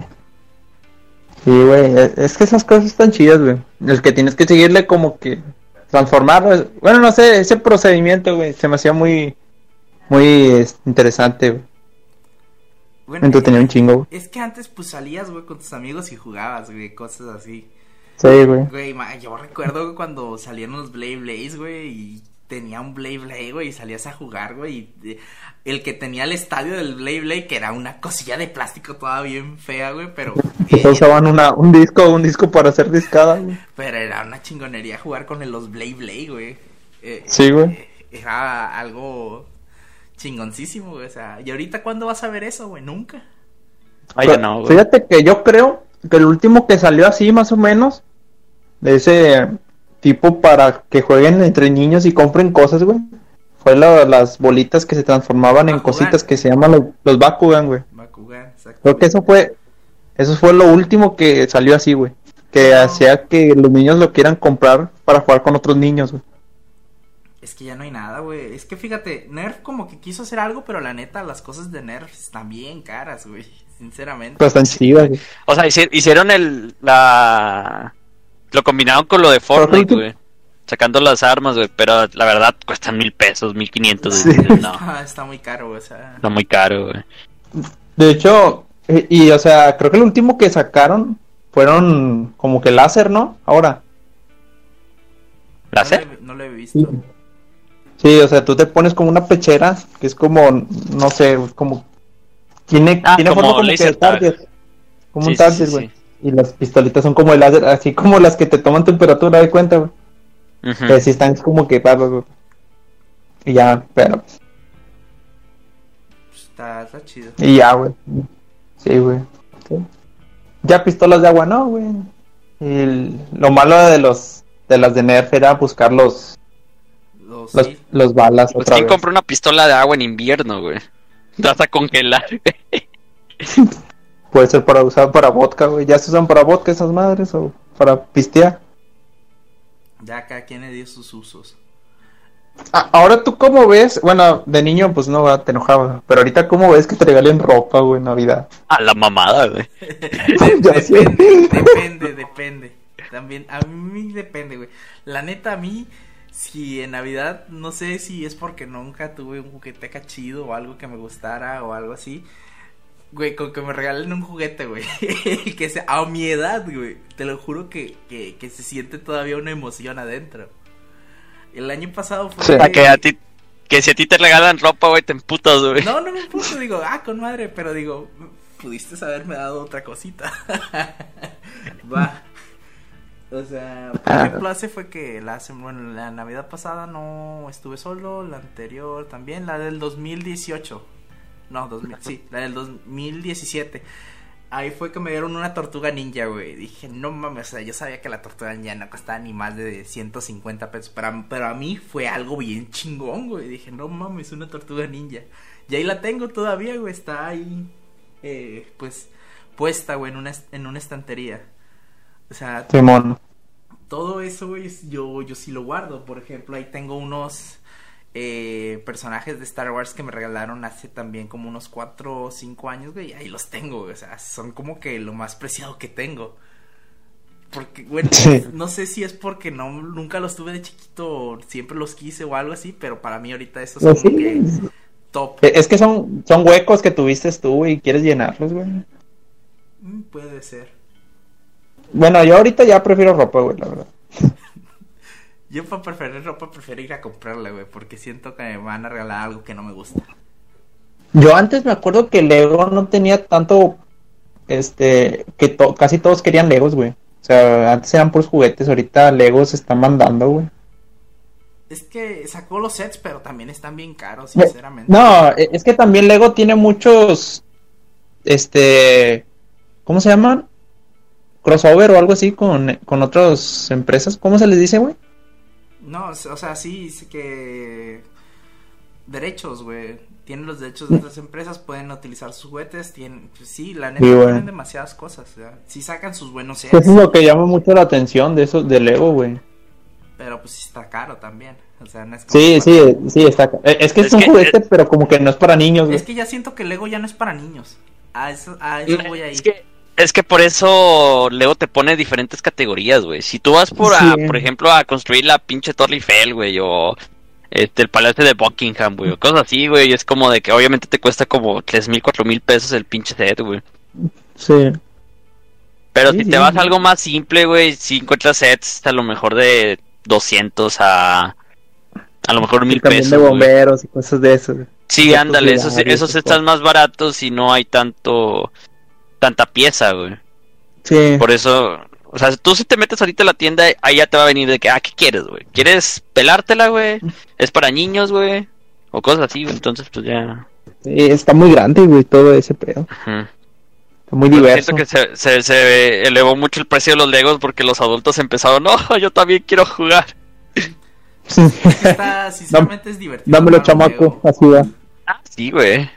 Speaker 2: Sí, güey. Es es que esas cosas están chidas, güey. El que tienes que seguirle como que transformarlo. Bueno, no sé, ese procedimiento, güey, se me hacía muy, muy es, interesante, güey.
Speaker 1: Bueno,
Speaker 2: entretenía un chingo, güey.
Speaker 1: Es que antes pues salías, güey, con tus amigos y jugabas, güey, cosas así.
Speaker 2: Sí, güey.
Speaker 1: Güey, yo recuerdo cuando salieron los Blade Blaze, güey, y tenía un Blade Blade, güey, y salías a jugar, güey, y eh, el que tenía el estadio del Blade Blade, que era una cosilla de plástico toda bien fea, güey, pero... Eh,
Speaker 2: usaban una, un disco, un disco para hacer discada, güey.
Speaker 1: pero era una chingonería jugar con los Blade Blade, güey. Eh,
Speaker 2: Sí, güey.
Speaker 1: eh, Era algo chingoncísimo, güey, o sea, ¿y ahorita cuándo vas a ver eso, güey? Nunca.
Speaker 3: Ay, ya no, güey.
Speaker 2: Fíjate que yo creo que el último que salió así, más o menos, de ese tipo para que jueguen entre niños y compren cosas, güey, fue la- las bolitas que se transformaban en cositas que se llaman los, los Bakugan, güey.
Speaker 1: Bakugan, exacto.
Speaker 2: Creo que eso fue, eso fue lo último que salió así, güey. Que
Speaker 1: No.
Speaker 2: hacía que los niños lo quieran comprar para jugar con otros niños, güey.
Speaker 1: Es que ya no hay nada, güey. Es que fíjate, Nerf como que quiso hacer algo, pero la neta, las cosas de Nerf están bien caras, güey. Sinceramente.
Speaker 2: Pero están chidas, güey.
Speaker 3: O sea, hici- hicieron el. La. Lo combinaron con lo de Fortnite, güey. Sacando las armas, güey. Pero la verdad cuestan mil pesos, mil quinientos. No,
Speaker 1: Ah, está muy caro, güey. O sea,
Speaker 3: está muy caro, güey.
Speaker 2: De hecho, eh, y o sea, creo que el último que sacaron fueron como que láser, ¿no? Ahora.
Speaker 3: ¿Láser?
Speaker 1: No, lo he- no lo he visto.
Speaker 2: Sí, o sea, tú te pones como una pechera, que es como, no sé, como... Tiene,
Speaker 3: Ah,
Speaker 2: tiene
Speaker 3: como
Speaker 2: forma como que de target. Como
Speaker 3: Sí,
Speaker 2: un target, güey.
Speaker 3: sí.
Speaker 2: Y las pistolitas son como el láser, así como las que te toman temperatura, de cuenta, güey.
Speaker 3: Ujú.
Speaker 2: Que sí están como que. Y ya, pero...
Speaker 1: Pues, está, está chido.
Speaker 2: Y ya, güey. Sí, güey. Sí. Ya pistolas de agua, no, güey. El- lo malo de los de las de Nerf era buscar los
Speaker 1: Los,
Speaker 2: los,
Speaker 1: sí.
Speaker 2: los balas
Speaker 3: Pues
Speaker 2: otra
Speaker 3: ¿quién
Speaker 2: vez.
Speaker 3: compró una pistola de agua en invierno, güey? Te vas a congelar, güey.
Speaker 2: Puede ser para usar para vodka, güey. Ya se usan para vodka esas madres o para pistear.
Speaker 1: Ya cada quien le dio sus usos.
Speaker 2: Ah, ahora tú cómo ves, bueno, de niño pues no te enojaba, pero ahorita cómo ves que te regalen ropa, güey, en Navidad.
Speaker 3: A la mamada, güey.
Speaker 1: Depende, depende, depende. También, a mí depende, güey. La neta, a mí, si en Navidad, no sé si es porque nunca tuve un juguete acá chido o algo que me gustara o algo así. Güey, con que me regalen un juguete, güey. que sea a mi edad, güey. Te lo juro que, que, que se siente todavía una emoción adentro. El año pasado fue.
Speaker 2: Sí.
Speaker 3: Que a ti, que si a ti te regalan ropa, güey, te emputas, güey.
Speaker 1: No, no me puso, digo, ah, con madre, pero digo, pudiste haberme dado otra cosita. Va. O sea,
Speaker 2: Ah.
Speaker 1: ejemplo, hace fue que la, bueno, la Navidad pasada no estuve solo, la anterior también, la del 2018. No, 2000, sí, la del 2017. Ahí fue que me dieron una tortuga ninja, güey. Dije, no mames, o sea, yo sabía que la tortuga ninja no costaba ni más de 150 pesos. Pero, a- pero a mí fue algo bien chingón, güey. Dije, no mames, una tortuga ninja. Y ahí la tengo todavía, güey. Está ahí, eh, pues, puesta, güey, en una, en una estantería. O sea,
Speaker 2: Simón.
Speaker 1: todo eso, güey, es- yo, yo sí lo guardo. Por ejemplo, ahí tengo unos eh, personajes de Star Wars que me regalaron hace también como unos 4 o 5 años, güey. y Ahí los tengo, güey, O sea, son como que lo más preciado que tengo. Porque, bueno,
Speaker 2: Sí.
Speaker 1: no sé si es porque no nunca los tuve de chiquito siempre los quise o algo así, pero para mí ahorita esos son
Speaker 2: Pues
Speaker 1: como
Speaker 2: sí.
Speaker 1: que top.
Speaker 2: Eh, Es que son, son huecos que tuviste tú y quieres llenarlos, güey.
Speaker 1: Mm, puede ser.
Speaker 2: Bueno, yo ahorita ya prefiero ropa, güey, la verdad.
Speaker 1: Yo para preferir ropa prefiero ir a comprarla, güey, porque siento que me van a regalar algo que no me gusta.
Speaker 2: Yo antes me acuerdo que Lego no tenía tanto, este, que to- casi todos querían Legos, güey. O sea, antes eran puros juguetes, ahorita Legos se están mandando, güey.
Speaker 1: Es que sacó los sets, pero también están bien caros, sinceramente.
Speaker 2: No, e- es que también Lego tiene muchos, este, ¿cómo se llaman? Crossover o algo así con, con otras empresas. ¿Cómo se les dice, güey?
Speaker 1: No, o sea, sí, sí que... Derechos, güey. Tienen los derechos de otras empresas, pueden utilizar sus juguetes, tienen... Pues sí, la neta
Speaker 2: Sí,
Speaker 1: tienen demasiadas cosas, o sea, sí sacan sus buenos
Speaker 2: Eso
Speaker 1: sets,
Speaker 2: es lo que llama mucho la atención de eso, de Lego, güey.
Speaker 1: pero pues sí está caro también. O sea, no es como
Speaker 2: Sí, sí, sí, está. eh, Es que es,
Speaker 3: Es
Speaker 2: un
Speaker 3: que-
Speaker 2: juguete, pero como que no es para niños, güey.
Speaker 1: Es que ya siento que Lego ya no es para niños. A eso, a eso voy ahí.
Speaker 3: Es que, es que por eso Lego te pone diferentes categorías, güey. Si tú vas por, a, por ejemplo, a construir la pinche Torre Eiffel, güey, o este, el Palacio de Buckingham, güey, o cosas así, güey, es como de que obviamente te cuesta como tres mil, cuatro mil pesos el pinche set, güey.
Speaker 2: Sí.
Speaker 3: Pero
Speaker 2: Sí,
Speaker 3: si
Speaker 2: sí,
Speaker 3: te vas a algo más simple, güey, si encuentras sets a lo mejor de 200 a a lo mejor mil pesos.
Speaker 2: de bomberos y cosas de eso.
Speaker 3: Sí, ándale, esos, esos
Speaker 2: esas
Speaker 3: están más baratos y no hay tanto tanta pieza, güey.
Speaker 2: Sí.
Speaker 3: Por eso, o sea, tú si te metes ahorita a la tienda, ahí ya te va a venir de que, ah, ¿qué quieres, güey? ¿Quieres pelártela, güey? ¿Es para niños, güey? O cosas así, güey. Entonces, pues ya.
Speaker 2: Sí, está muy grande, güey, todo ese pedo. Está muy
Speaker 3: Pero
Speaker 2: diverso.
Speaker 3: Siento que se, se, se elevó mucho el precio de los Legos porque los adultos empezaron, no, yo también quiero jugar.
Speaker 1: Sí está, sinceramente es divertido.
Speaker 2: Dámelo, chamaco, así va.
Speaker 3: Ah, sí, güey.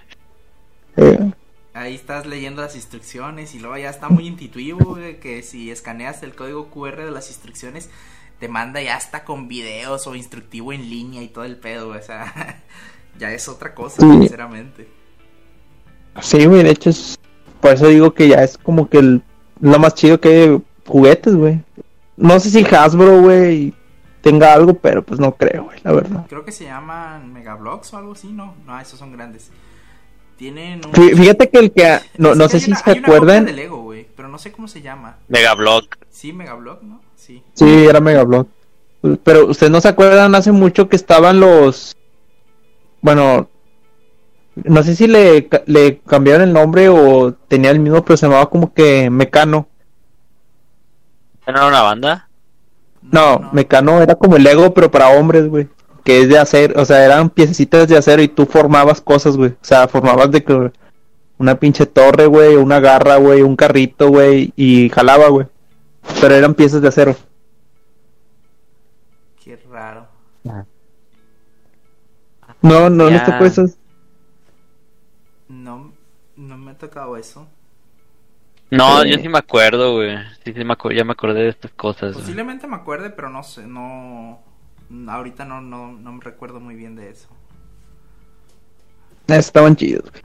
Speaker 2: Eh,
Speaker 1: Ahí estás leyendo las instrucciones y luego ya está muy intuitivo, güey, que si escaneas el código QR de las instrucciones, te manda ya hasta con videos o instructivo en línea y todo el pedo, güey, o sea, ya es otra cosa,
Speaker 2: Sí.
Speaker 1: sinceramente.
Speaker 2: sí, güey, de hecho es... Por eso digo que ya es como que el- lo más chido que juguetes, güey. No sé si Hasbro, güey, tenga algo, pero pues no creo, güey, la verdad.
Speaker 1: Creo que se llaman Megablocks o algo así, ¿no? No, esos son grandes. Tienen un...
Speaker 2: Fí- Fíjate que el que... No, no sé si
Speaker 1: una-
Speaker 2: se
Speaker 1: hay una copia
Speaker 2: acuerdan...
Speaker 1: de Lego, güey, pero no sé cómo se llama.
Speaker 3: Megablock.
Speaker 1: Sí, Megablock, ¿no? Sí.
Speaker 2: Sí, era Megablot. Pero ustedes no se acuerdan hace mucho que estaban los. Bueno, no sé si le, le cambiaron el nombre o tenía el mismo, pero se llamaba como que Mecano.
Speaker 3: ¿No era una banda?
Speaker 2: No, Mecano era como el Lego, pero para hombres, güey. Que es de acero, o sea, eran piececitas de acero y tú formabas cosas, güey. O sea, formabas de que una pinche torre, güey, una garra, güey, un carrito, güey, y jalaba, güey. Pero eran piezas de acero.
Speaker 1: Qué raro.
Speaker 2: No, no,
Speaker 3: Ya.
Speaker 2: no te acuerdas.
Speaker 1: No, no me ha tocado eso.
Speaker 3: No,
Speaker 2: Sí.
Speaker 3: yo sí me acuerdo, güey. Sí, sí me acu- ya me acordé de estas cosas.
Speaker 1: Posiblemente me acuerde, pero no sé, no... Ahorita no, no, no me recuerdo muy bien de eso.
Speaker 2: Estaban chidos, güey.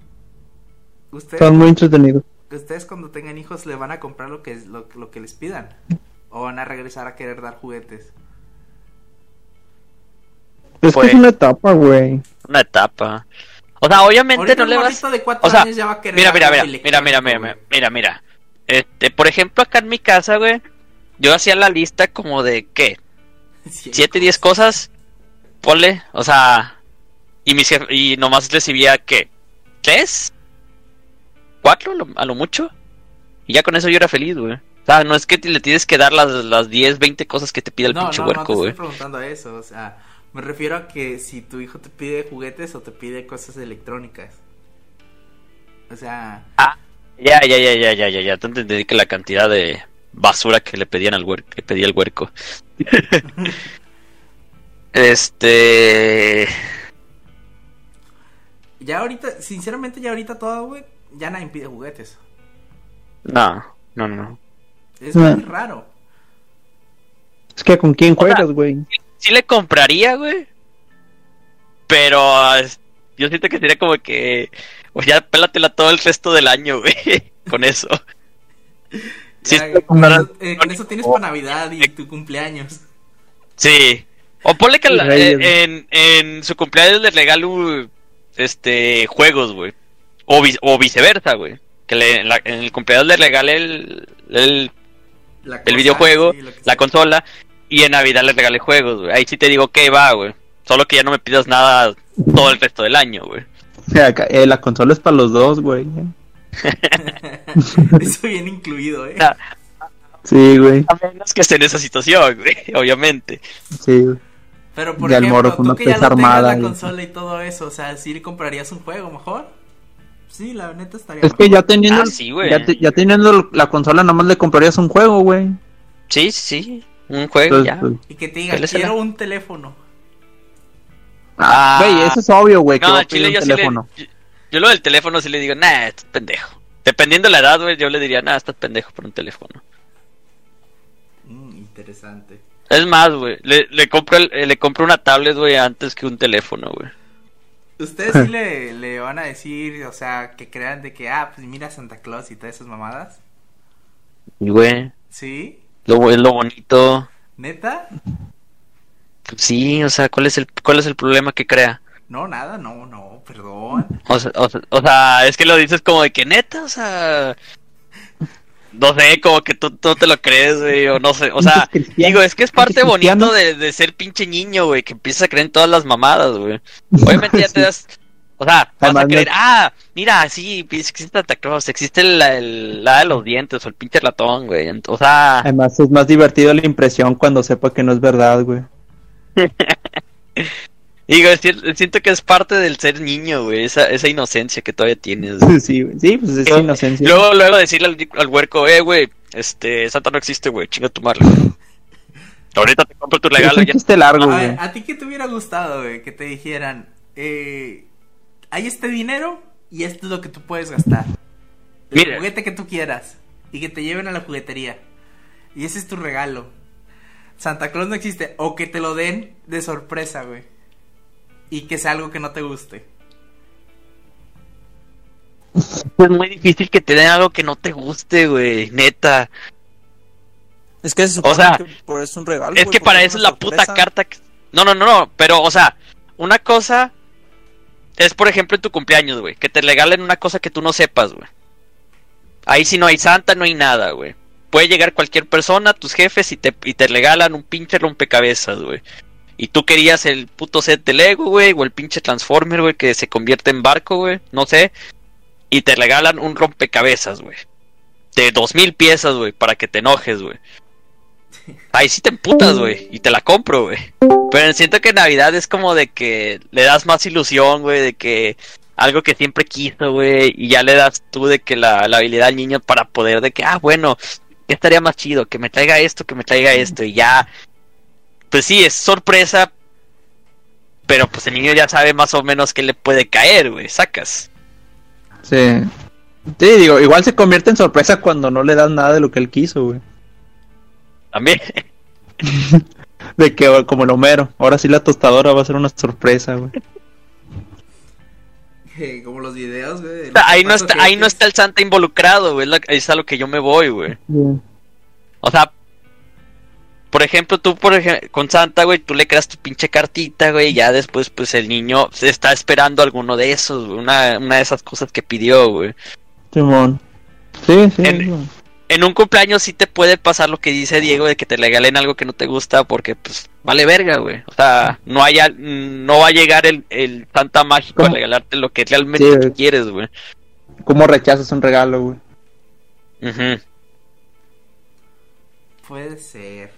Speaker 1: ¿Ustedes,
Speaker 2: Estaban muy entretenidos.
Speaker 1: ustedes cuando tengan hijos le van a comprar lo que, lo, lo que les pidan? ¿O van a regresar a querer dar juguetes?
Speaker 2: Es
Speaker 3: Pues-
Speaker 2: que es una etapa, güey.
Speaker 3: Una etapa. O sea, obviamente
Speaker 1: Ahorita
Speaker 3: no le vas...
Speaker 1: de
Speaker 3: O sea,
Speaker 1: años ya va a querer
Speaker 3: Mira, mira, mira, mira, mira, mira, mira, mira. Este, por ejemplo, acá en mi casa, güey, yo hacía la lista como de, ¿qué?
Speaker 1: Güey. Sí,
Speaker 3: ¿Siete, diez cosas? Ponle, o sea, y, mis jef- y nomás recibía. ¿Tres? ¿Cuatro? lo- a lo mucho. Y ya con eso yo era feliz, güey. O sea, no es que te- le tienes que dar las, las 10, 20 cosas que te pide el
Speaker 1: no,
Speaker 3: pinche
Speaker 1: no, no te
Speaker 3: güey.
Speaker 1: estoy preguntando a eso, o sea, me refiero a que si tu hijo te pide juguetes o te pide cosas electrónicas. O sea,
Speaker 3: Ya, ya, ya, ya, ya, ya, ya. Te entendí que la cantidad de basura que le pedían al huerco, que pedía el huerco. este.
Speaker 1: ya ahorita, sinceramente ya ahorita todo, güey, ya nadie pide juguetes.
Speaker 3: No, no, no.
Speaker 1: Es muy raro.
Speaker 2: Es que con quién
Speaker 3: O
Speaker 2: juegas, güey.
Speaker 3: Sí le compraría, güey. Pero yo siento que sería como que. Pues ya pélatela todo el resto del año, güey. Con eso. Sí,
Speaker 1: Ya, con, eh, con eso tienes para Navidad y tu cumpleaños.
Speaker 3: Sí. O ponle que la- eh, en, en su cumpleaños le regalo este juegos, güey. O, vi- o viceversa, güey. Que le, la- en el cumpleaños le regale el, el,
Speaker 1: La
Speaker 3: el videojuego,
Speaker 1: sí,
Speaker 3: la
Speaker 1: sea.
Speaker 3: consola. Y en Navidad le regale juegos, güey. Ahí sí te digo que va, güey. Solo que ya no me pidas nada todo el resto del año, güey.
Speaker 2: O sea, acá, eh, la consola es para los dos, güey.
Speaker 1: Eso viene incluido, eh.
Speaker 2: Sí, güey.
Speaker 3: A menos que esté en esa situación, güey. Obviamente.
Speaker 2: Sí, güey.
Speaker 1: Pero por ejemplo,
Speaker 2: morro con
Speaker 1: tú que ya
Speaker 2: armada
Speaker 1: la
Speaker 2: y-
Speaker 1: consola y todo eso, o sea, ¿sí le comprarías un juego mejor? Sí, la neta estaría
Speaker 2: Es que ya teniendo,
Speaker 3: Ah, sí, güey.
Speaker 2: ya, te- ya teniendo la consola, nomás le comprarías un juego, güey.
Speaker 3: Sí, sí, sí. Un juego
Speaker 2: Entonces,
Speaker 3: ya.
Speaker 2: pues,
Speaker 1: Y que te diga,
Speaker 3: Pélesela.
Speaker 1: quiero un teléfono.
Speaker 3: Ah.
Speaker 2: Güey, eso es obvio, güey, que
Speaker 3: No,
Speaker 2: va a pedir
Speaker 3: chile
Speaker 2: un
Speaker 3: sí le. Yo, lo del teléfono sí le digo, nah, estás pendejo. Dependiendo de la edad, güey, yo le diría, nah, estás pendejo por un teléfono.
Speaker 1: Mm, interesante.
Speaker 3: Es más, güey, le, le compro el- eh, le compro una tablet, güey, antes que un teléfono, güey.
Speaker 1: ¿Ustedes sí le, le van a decir, o sea, que crean de que, ah, pues mira Santa Claus y todas esas mamadas?
Speaker 3: Y, güey,
Speaker 1: ¿Sí?
Speaker 3: lo, es lo bonito.
Speaker 1: ¿Neta?
Speaker 3: Pues sí, o sea, ¿cuál es el, cuál es el problema que crea?
Speaker 1: No, nada, no, no, perdón.
Speaker 3: O sea, o sea, o sea, es que lo dices como de que neta, o sea... No sé, como que tú, tú te lo crees, güey, o no sé, o sea, digo, es que es parte bonito de, de ser pinche niño, güey, que empiezas a creer en todas las mamadas, güey. Obviamente ya te das, o sea, vas
Speaker 2: Además,
Speaker 3: a creer, ah, mira, sí, existe Santa Claus, existe la, el, la de los dientes, o el pinche ratón, güey, o sea,
Speaker 2: Además, es más divertido la impresión cuando sepa que no es verdad, güey.
Speaker 3: digo, siento que es parte del ser niño, güey, esa, esa inocencia que todavía tienes, güey.
Speaker 2: Sí, pues es
Speaker 3: Luego-
Speaker 2: inocencia.
Speaker 3: Luego, luego decirle al, al huerco, eh, güey, este, Santa no existe, güey, chinga tu madre. Ahorita te compro tu
Speaker 2: es
Speaker 3: regalo
Speaker 2: un
Speaker 3: ya.
Speaker 2: chiste largo,
Speaker 1: A ver, ¿a ti qué te hubiera gustado, güey? Que te dijeran, eh, hay este dinero y esto es lo que tú puedes gastar. El
Speaker 3: Mira.
Speaker 1: juguete que tú quieras. Y que te lleven a la juguetería. Y ese es tu regalo. Santa Claus no existe. O que te lo den de sorpresa, güey. Y que sea algo que no te guste.
Speaker 3: Es muy difícil que te den algo que no te guste, güey, neta.
Speaker 2: Es que se
Speaker 3: O sea,
Speaker 2: que por eso es un regalo.
Speaker 3: Es que para eso es la puta carta. que- No, no, no, no, pero, o sea, una cosa es, por ejemplo, en tu cumpleaños, güey, que te regalen una cosa que tú no sepas, güey. Ahí sí no hay santa, no hay nada, güey. Puede llegar cualquier persona, tus jefes, y te, y te regalan un pinche rompecabezas, güey. Y tú querías el puto set de Lego, güey, o el pinche Transformer, güey, que se convierte en barco, güey, no sé. Y te regalan un rompecabezas, güey. De dos mil piezas, güey, para que te enojes, güey. Ahí sí te emputas, güey, y te la compro, güey. Pero siento que Navidad es como de que le das más ilusión, güey, de que algo que siempre quiso, güey, y ya le das tú de que la, la habilidad al niño para poder de que, ah, bueno, ya estaría más chido, que me traiga esto, que me traiga esto, y ya. Pues sí, es sorpresa, pero pues el niño ya sabe más o menos qué le puede caer, güey, sacas.
Speaker 2: Sí. Sí, digo, igual se convierte en sorpresa cuando no le das nada de lo que él quiso, güey.
Speaker 3: También.
Speaker 2: De que, como el Homero, ahora sí la tostadora va a ser una sorpresa, güey.
Speaker 1: Como los videos, güey.
Speaker 3: ahí no está, ahí no está el Santa involucrado, güey, es, la- es a lo que yo me voy, güey. O sea, por ejemplo, tú por ej- con Santa, güey, tú le creas tu pinche cartita, güey, y ya después, pues el niño se está esperando alguno de esos, güey, una, una de esas cosas que pidió, güey.
Speaker 2: Simón. Sí, sí.
Speaker 3: En- un cumpleaños sí te puede pasar lo que dice Diego de que te regalen algo que no te gusta porque, pues, vale verga, güey. O sea, no haya, no va a llegar el, el Santa mágico a regalarte lo que realmente
Speaker 2: Sí,
Speaker 3: tú
Speaker 2: güey.
Speaker 3: quieres, güey.
Speaker 2: ¿Cómo rechazas un regalo, güey?
Speaker 3: Ujú.
Speaker 1: Puede ser.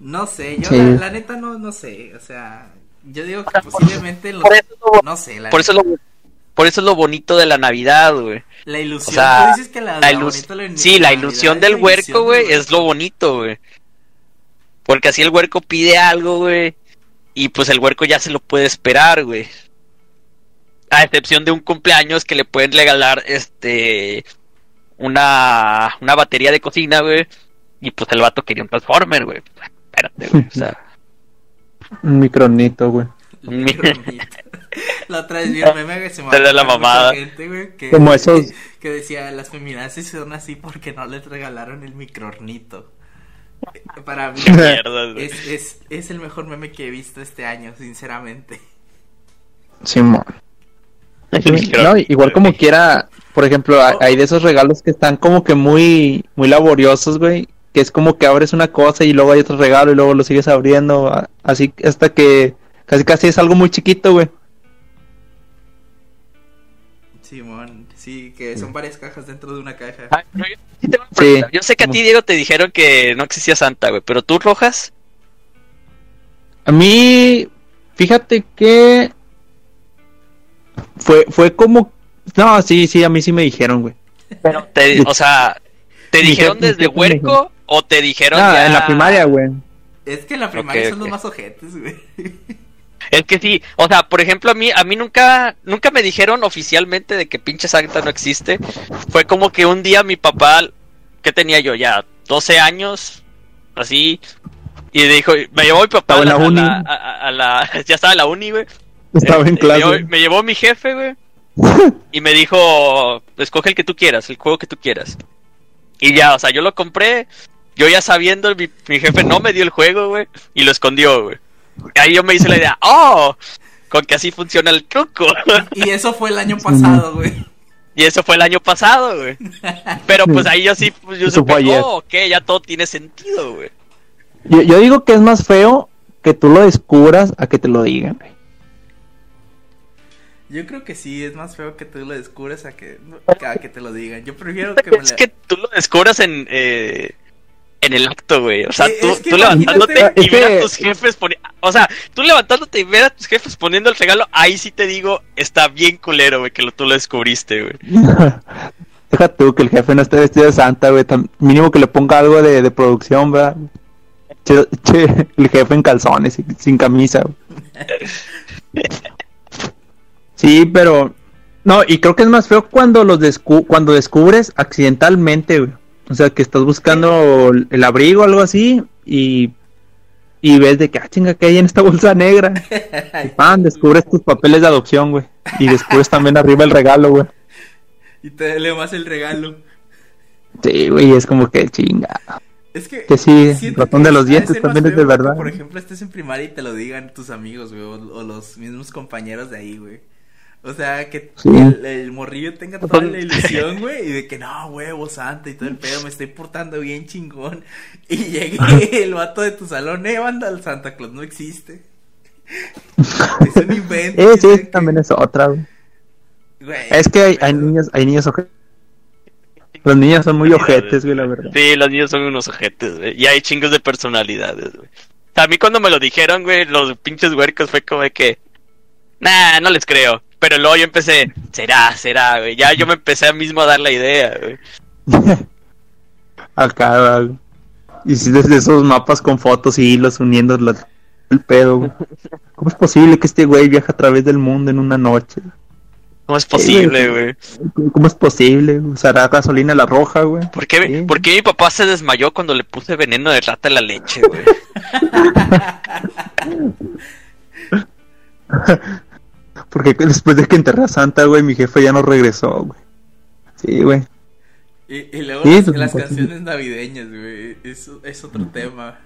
Speaker 1: No sé, yo
Speaker 2: Sí.
Speaker 1: la, la neta no, no sé. O sea, yo digo que posiblemente los...
Speaker 3: Por eso, es lo-
Speaker 1: No sé, la,
Speaker 3: por eso es lo, por eso es lo bonito de la Navidad, güey.
Speaker 1: la ilusión.
Speaker 3: o sea,
Speaker 1: tú dices que la,
Speaker 3: La
Speaker 1: la
Speaker 3: ilus-
Speaker 1: bonito
Speaker 3: sí, la ilusión del huerco, güey, es lo bonito, güey. Porque así el huerco pide algo, güey. Y pues el huerco ya se lo puede esperar, güey. A excepción de un cumpleaños que le pueden regalar, este, una, una batería de cocina, güey. Y pues el vato quería un Transformer, güey. Espérate, güey. O sea,
Speaker 2: Un micronito, güey.
Speaker 1: Un micronito. La otra vez vi un meme que se me
Speaker 3: la mamada.
Speaker 1: gente, güey, que,
Speaker 2: Como esos-
Speaker 1: que decía las feminazis son así porque no les regalaron el micronito. Para mí
Speaker 3: mierda,
Speaker 1: es, es, es el mejor meme que he visto este año, sinceramente.
Speaker 2: Simón. No, igual como quiera, por ejemplo, hay- hay de esos regalos que están como que muy, muy laboriosos, güey. Que es como que abres una cosa y luego hay otro regalo y luego lo sigues abriendo. Así hasta que casi casi es algo muy chiquito, güey.
Speaker 1: Simón, sí, que son varias cajas dentro de una caja.
Speaker 3: Ah, yo, sí. Yo sé que a ti, Diego, te dijeron que no existía Santa, güey. Pero tú, Rojas,
Speaker 2: A mí, fíjate que fue, fue como No, sí, sí, a mí sí me dijeron, güey.
Speaker 3: Pero te, o sea, ¿te dijeron desde huerco o te dijeron
Speaker 2: Ah,
Speaker 3: ya-
Speaker 2: en la primaria, güey.
Speaker 1: Es que en la primaria son los más ojetes, güey.
Speaker 3: Es que sí, o sea, por ejemplo, a mí, a mí nunca, nunca me dijeron oficialmente de que pinche Santa no existe. Fue como que un día mi papá, ¿qué tenía yo ya? 12 años, así, y dijo, me llevó mi papá a
Speaker 2: la uni.
Speaker 3: a- a- a la- ya estaba en la uni, güey.
Speaker 2: Estaba en
Speaker 3: Este, Me
Speaker 2: clase.
Speaker 3: llevó, me llevó mi jefe, güey, y me dijo, escoge el que tú quieras, el juego que tú quieras. Y ya, o sea, yo lo compré, yo ya sabiendo, mi, mi jefe no me dio el juego, güey, y lo escondió, güey. Ahí yo me hice la idea, oh, con que así funciona el truco.
Speaker 1: Y eso fue el año pasado, güey.
Speaker 3: y eso fue el año pasado, güey. Pero pues ahí yo sí, pues yo
Speaker 2: Eso
Speaker 3: supe,
Speaker 2: fue
Speaker 3: oh, ok, ya todo tiene sentido, güey.
Speaker 2: Yo, yo digo que es más feo que tú lo descubras a que te lo digan, güey.
Speaker 1: Yo creo que sí, es más feo que tú lo descubres a que, a que te lo digan. Yo prefiero que me
Speaker 3: Es
Speaker 1: la...
Speaker 3: que tú lo descubras en, eh, en el acto, güey. O sea,
Speaker 1: Eh,
Speaker 3: tú,
Speaker 1: es que
Speaker 3: tú levantándote
Speaker 1: imagínate-
Speaker 3: y ver a tus jefes poniendo... O sea, tú levantándote y ver a tus jefes poniendo el regalo, ahí sí te digo, está bien culero, güey, que lo, tú lo descubriste, güey.
Speaker 2: Deja tú que el jefe no esté vestido de santa, güey. tan- Mínimo que le ponga algo de, de producción, ¿verdad? Che, che, el jefe en calzones, sin camisa, güey. Sí, pero... No, y creo que es más feo cuando los descu- cuando descubres accidentalmente, güey. O sea, que estás buscando el el abrigo o algo así y... Y ves de que, ah, chinga, que hay en esta bolsa negra. Y pan, descubres tus papeles de adopción, güey. Y descubres también arriba el regalo, güey.
Speaker 1: Y te le más el regalo.
Speaker 2: Sí, güey, es como que chinga.
Speaker 1: Es que...
Speaker 2: Que sí,
Speaker 1: siento
Speaker 2: ratón de los dientes también es de
Speaker 1: que,
Speaker 2: verdad.
Speaker 1: Por ejemplo, estés en primaria y te lo digan tus amigos, güey, o, o los mismos compañeros de ahí, güey. O sea, que
Speaker 2: Sí.
Speaker 1: el, el morrillo tenga toda la ilusión, güey, y de que no, huevo santa y todo el pedo, me estoy portando bien chingón. Y llegue el vato de tu salón, eh, banda, el Santa Claus no existe. es un invento.
Speaker 2: Eh,
Speaker 1: y
Speaker 2: sí,
Speaker 1: de que-
Speaker 2: también es otra, güey. Es que hay, niños, hay niños ojetes. Los niños son muy ojetes, güey, la verdad.
Speaker 3: Sí, los niños son unos ojetes, güey. Y hay chingos de personalidades, güey. A mí cuando me lo dijeron, güey, los pinches huercos fue como de que... Nah, no les creo. Pero luego yo empecé, será, será, güey. Ya yo me empecé a mismo a dar la idea, güey.
Speaker 2: Acá, güey. Desde esos mapas con fotos y hilos uniendo la- el pedo, güey. ¿Cómo es posible que este güey viaje a través del mundo en una noche?
Speaker 3: ¿Cómo es posible,
Speaker 2: güey. ¿Cómo es posible? ¿Usará gasolina la roja, güey?
Speaker 3: ¿Por qué,
Speaker 2: Sí.
Speaker 3: por qué mi papá se desmayó cuando le puse veneno de rata en la leche, güey?
Speaker 2: Porque después de que enterré a Santa, güey, mi jefe ya no regresó, güey. Sí, güey.
Speaker 1: Y, y luego
Speaker 2: Sí,
Speaker 1: las, las canciones navideñas, güey, es, es otro tema.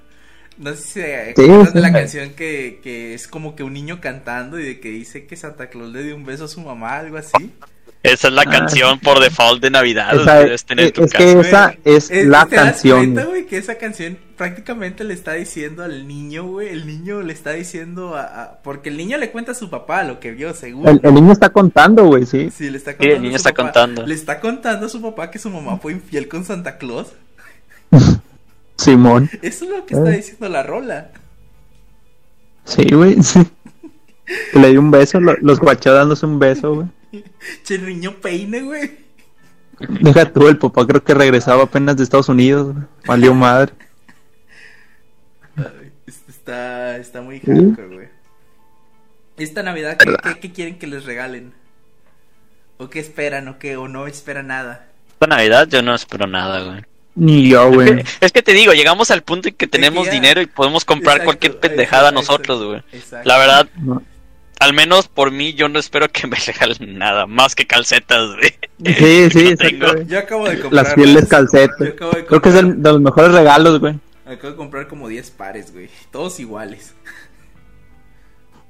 Speaker 1: No sé si se
Speaker 2: Sí,
Speaker 1: acuerdan
Speaker 2: sí.
Speaker 1: de la canción que, que es como que un niño cantando y de que dice que Santa Claus le dio un beso a su mamá, algo así.
Speaker 3: Esa es la
Speaker 2: Ah.
Speaker 3: canción por default de Navidad,
Speaker 2: Esa
Speaker 3: que
Speaker 2: es-
Speaker 3: debes tener en
Speaker 2: es-
Speaker 3: tu
Speaker 2: es
Speaker 3: casa.
Speaker 2: que- Esa es la
Speaker 1: ¿te das
Speaker 2: canción,
Speaker 1: cuenta,
Speaker 2: güey.
Speaker 1: güey, que esa canción prácticamente le está diciendo al niño, güey, el niño le está diciendo a, a- porque el niño le cuenta a su papá lo que vio, seguro.
Speaker 2: El, el niño está contando, güey, sí.
Speaker 1: Sí, le está
Speaker 3: el
Speaker 1: contando. a
Speaker 3: niño
Speaker 1: su
Speaker 3: está
Speaker 1: papá-
Speaker 3: contando.
Speaker 1: Le está contando a su papá que su mamá fue infiel con Santa Claus.
Speaker 2: Simón.
Speaker 1: Eso es lo que está
Speaker 2: Eh.
Speaker 1: diciendo la rola.
Speaker 2: Sí, güey. sí. Le dio un beso, lo- los guachó dándose un beso, güey.
Speaker 1: Che, niño peine, güey.
Speaker 2: Deja tú, el papá creo que regresaba apenas de Estados Unidos. Valió madre.
Speaker 1: Este Está, está muy hardcore, güey. Esta Navidad, ¿qué, qué, qué quieren que les regalen? ¿O qué esperan? ¿O qué? ¿O no esperan nada?
Speaker 3: Esta Navidad yo no espero nada, güey.
Speaker 2: Ni yo, güey.
Speaker 3: Es que te digo, llegamos al punto en que tenemos
Speaker 1: ya-
Speaker 3: dinero y podemos comprar
Speaker 1: Exacto,
Speaker 3: cualquier pendejada
Speaker 1: exacto,
Speaker 3: nosotros, güey.
Speaker 1: Exacto.
Speaker 3: La verdad,
Speaker 2: No.
Speaker 3: Al menos por mí, yo no espero que me regalen nada, más que calcetas, güey.
Speaker 2: Sí, sí,
Speaker 3: No.
Speaker 1: Yo acabo de comprar.
Speaker 2: Las fieles
Speaker 1: Yo
Speaker 2: calcetas.
Speaker 1: acabo de
Speaker 2: Creo que es el- de los mejores regalos, güey.
Speaker 1: Acabo de comprar como 10 pares, güey. Todos iguales.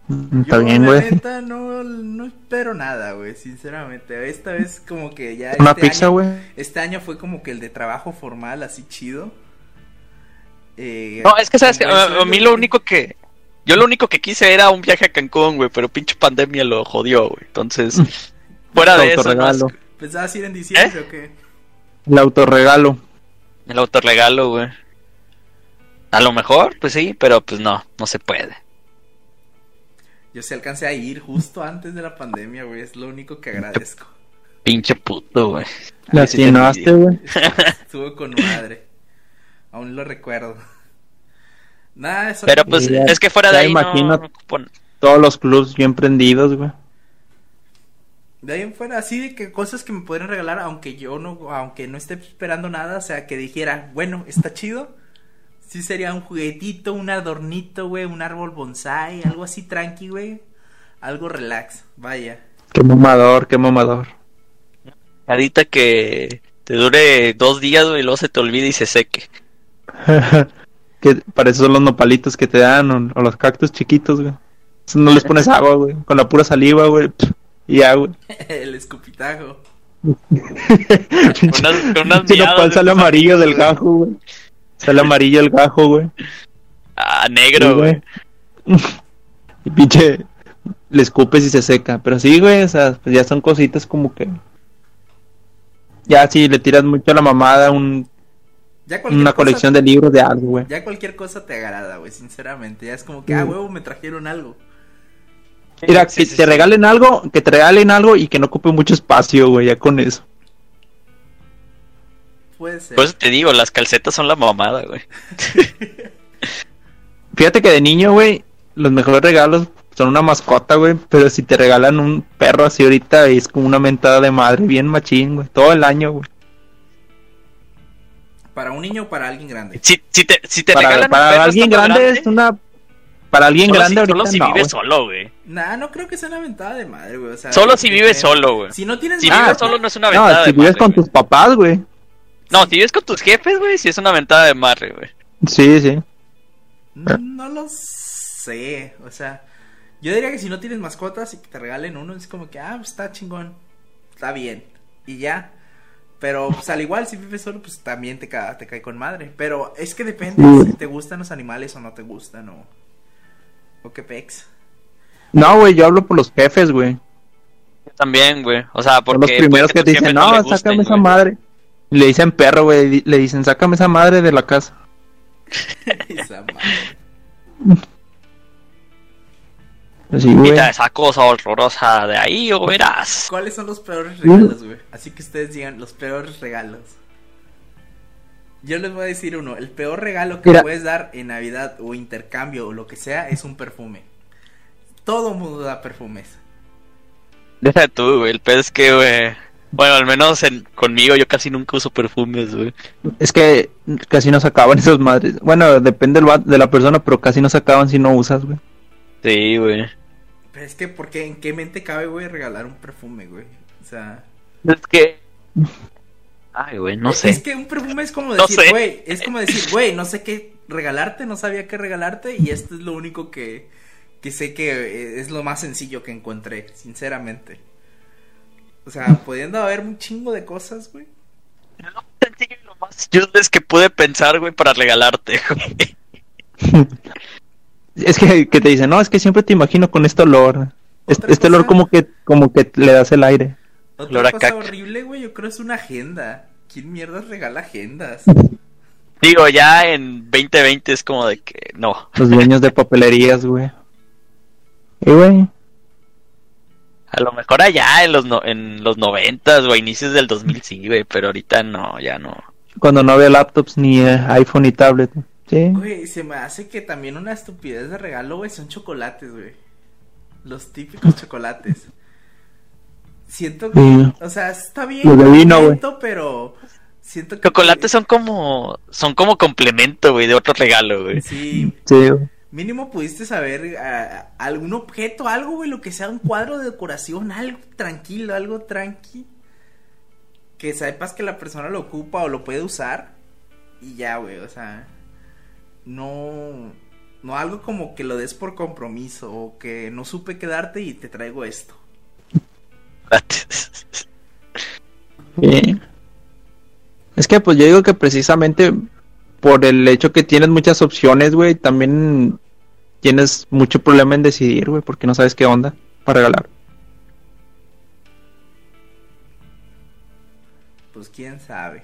Speaker 2: Mm, Está
Speaker 1: Yo,
Speaker 2: bien,
Speaker 1: la
Speaker 2: güey.
Speaker 1: neta, no, no espero nada, güey. Sinceramente. Esta vez, como que ya.
Speaker 2: Una
Speaker 1: este
Speaker 2: pizza, güey.
Speaker 1: Este año fue como que el de trabajo formal, así chido. Eh,
Speaker 3: No, es que sabes que a, mí lo único que yo lo único que quise era un viaje a Cancún, güey, pero pinche pandemia lo jodió, güey. Entonces, fuera de eso.
Speaker 1: ¿Pensabas ir en diciembre
Speaker 3: ¿Eh?
Speaker 1: o qué?
Speaker 2: El autorregalo.
Speaker 3: el autorregalo, güey. A lo mejor, pues sí, pero pues no, no se puede.
Speaker 1: Yo sí alcancé a ir justo antes de la pandemia, güey. Es lo único que agradezco.
Speaker 3: Pinche puto, güey.
Speaker 2: La güey.
Speaker 1: Estuvo con madre. Aún lo recuerdo. Nada, eso.
Speaker 3: Pero pues
Speaker 2: Ya-
Speaker 3: es que fuera de ahí no-
Speaker 2: imagino-
Speaker 3: no
Speaker 2: Todos los clubs bien prendidos, güey.
Speaker 1: De ahí en fuera, así de que cosas que me podrían regalar, aunque yo no, aunque no esté esperando nada, o sea, que dijera, bueno, está chido. Sí sería un juguetito, un adornito, güey, un árbol bonsai, algo así tranqui, güey. Algo relax, vaya.
Speaker 2: Qué mamador, qué mamador.
Speaker 3: Ahorita que te dure dos días, güey, y luego se te olvide y se seque.
Speaker 2: que para eso son los nopalitos que te dan o, o los cactus chiquitos, güey. Eso no les pones agua, güey. Con la pura saliva, güey. Y ya, güey.
Speaker 1: El escupitajo.
Speaker 3: unas- con unas
Speaker 2: Si nopal sale amarillo del gajo, güey. Sale amarillo el gajo, güey.
Speaker 3: Ah, negro,
Speaker 2: Sí,
Speaker 3: güey.
Speaker 2: Y pinche le escupes y se seca. Pero sí, güey, o sea, pues ya son cositas como que. Ya si le tiras mucho a la mamada, un,
Speaker 1: Ya cualquier
Speaker 2: una
Speaker 1: cosa-
Speaker 2: colección de libros de algo, güey.
Speaker 1: Ya cualquier cosa te agrada, güey, sinceramente. Ya es como que, ah, huevo, me trajeron algo.
Speaker 2: Mira,
Speaker 3: Sí,
Speaker 2: que
Speaker 3: sí,
Speaker 2: te
Speaker 3: sí.
Speaker 2: regalen algo, que te regalen algo y que no ocupe mucho espacio, güey, ya con eso.
Speaker 1: Puede ser.
Speaker 3: Por eso te digo, las calcetas son la mamada, güey.
Speaker 2: Fíjate que de niño, güey, los mejores regalos son una mascota, güey, pero si te regalan un perro así ahorita es como una mentada de madre, bien machín, güey, todo el año, güey.
Speaker 1: ¿Para un niño o para alguien grande?
Speaker 3: Si, si te, si te
Speaker 2: Para,
Speaker 3: regalan un
Speaker 2: para alguien grande, es una... Para alguien
Speaker 3: solo
Speaker 2: grande
Speaker 3: si,
Speaker 2: ahorita
Speaker 3: solo si
Speaker 2: no,
Speaker 3: vive
Speaker 2: güey.
Speaker 3: solo, güey.
Speaker 1: Nah, no creo que sea una ventada de madre, güey. O sea,
Speaker 3: Solo si
Speaker 1: que
Speaker 3: vive
Speaker 1: tener-
Speaker 3: solo, güey.
Speaker 1: Si no tienes
Speaker 3: Si vives solo no es una
Speaker 2: No,
Speaker 3: ventada
Speaker 2: si
Speaker 3: de
Speaker 2: vives
Speaker 3: madre,
Speaker 2: con tus papás, güey.
Speaker 3: No, si vives con tus jefes, güey, si es una ventada de madre, güey.
Speaker 2: Sí, sí.
Speaker 1: No lo sé, o sea, yo diría que si no tienes mascotas y que te regalen uno, es como que, ah, pues está chingón, está bien, y ya. Pero, pues al igual, si vives solo, pues también te, ca- te cae con madre. Pero es que depende
Speaker 2: Sí.
Speaker 1: si te gustan los animales o no te gustan, o, o qué pex.
Speaker 2: No, güey, yo hablo por los jefes, güey.
Speaker 3: También, güey. O sea,
Speaker 2: Son
Speaker 3: porque.
Speaker 2: los primeros
Speaker 3: puede
Speaker 2: que te dicen,
Speaker 3: no
Speaker 2: no,
Speaker 3: gusten,
Speaker 2: sácame esa
Speaker 3: güey".
Speaker 2: madre. Y le dicen perro, güey, le dicen, sácame esa madre de la casa.
Speaker 1: Esa madre.
Speaker 2: Así, güey.
Speaker 3: Quita esa cosa horrorosa de ahí, o verás.
Speaker 1: ¿Cuáles son los peores regalos, güey? Así que ustedes digan los peores regalos. Yo les voy a decir uno, el peor regalo que
Speaker 2: Mira.
Speaker 1: puedes dar en Navidad o intercambio o lo que sea es un perfume. Todo mundo da perfumes.
Speaker 3: Deja tú, güey. El pez es que, güey. Bueno, al menos en, conmigo yo casi nunca uso perfumes, güey.
Speaker 2: Es que casi no se acaban esas madres. Bueno, depende de la persona, pero casi no se acaban si no usas, güey.
Speaker 3: Sí, güey.
Speaker 1: Pero es que, ¿por qué? ¿En qué mente cabe, güey, regalar un perfume, güey? O sea...
Speaker 3: Es que. Ay, güey, no sé.
Speaker 1: Es que un perfume es como
Speaker 3: No
Speaker 1: decir,
Speaker 3: sé.
Speaker 1: güey, es como decir, güey, no sé qué regalarte, no sabía qué regalarte y esto es lo único que, que sé que eh, es lo más sencillo que encontré, sinceramente. O sea, pudiendo haber un chingo de cosas, güey.
Speaker 3: Es lo más sencillo y lo más useless que pude pensar, güey, para regalarte, güey.
Speaker 2: Es que, que te dicen, no, es que siempre te imagino con este olor. Es-
Speaker 1: Otra
Speaker 2: Este olor como que, como que le das el aire.
Speaker 1: Otra
Speaker 3: Olor a
Speaker 1: cosa
Speaker 3: caca.
Speaker 1: horrible, güey, yo creo es una agenda. ¿Quién mierdas regala agendas?
Speaker 3: Digo, ya en 2020 es como de que no.
Speaker 2: Los dueños de papelerías, güey. Y güey,
Speaker 3: A lo mejor allá en los, no, en los 90 o inicios del 2000 sí, güey, pero ahorita no, ya no.
Speaker 2: cuando no había laptops ni eh, iPhone ni tablet. Sí.
Speaker 1: Güey, se me hace que también una estupidez de regalo, güey, son chocolates, güey. Los típicos chocolates. Siento que,
Speaker 2: Sí.
Speaker 1: o sea, está bien.
Speaker 2: Los de vino, güey.
Speaker 1: pero siento que
Speaker 3: Chocolates son como son como complemento, güey, de otro regalo, güey.
Speaker 1: Sí, mínimo pudiste saber algún objeto, algo, güey, lo que sea un cuadro de decoración, algo tranquilo, algo tranqui. Que sepas que la persona lo ocupa o lo puede usar. Y ya, güey, o sea, no no algo como que lo des por compromiso o que no supe qué darte y te traigo esto.
Speaker 2: Sí. Es que pues yo digo que precisamente por el hecho que tienes muchas opciones, güey, también tienes mucho problema en decidir, güey, porque no sabes qué onda para regalar.
Speaker 1: Pues quién sabe.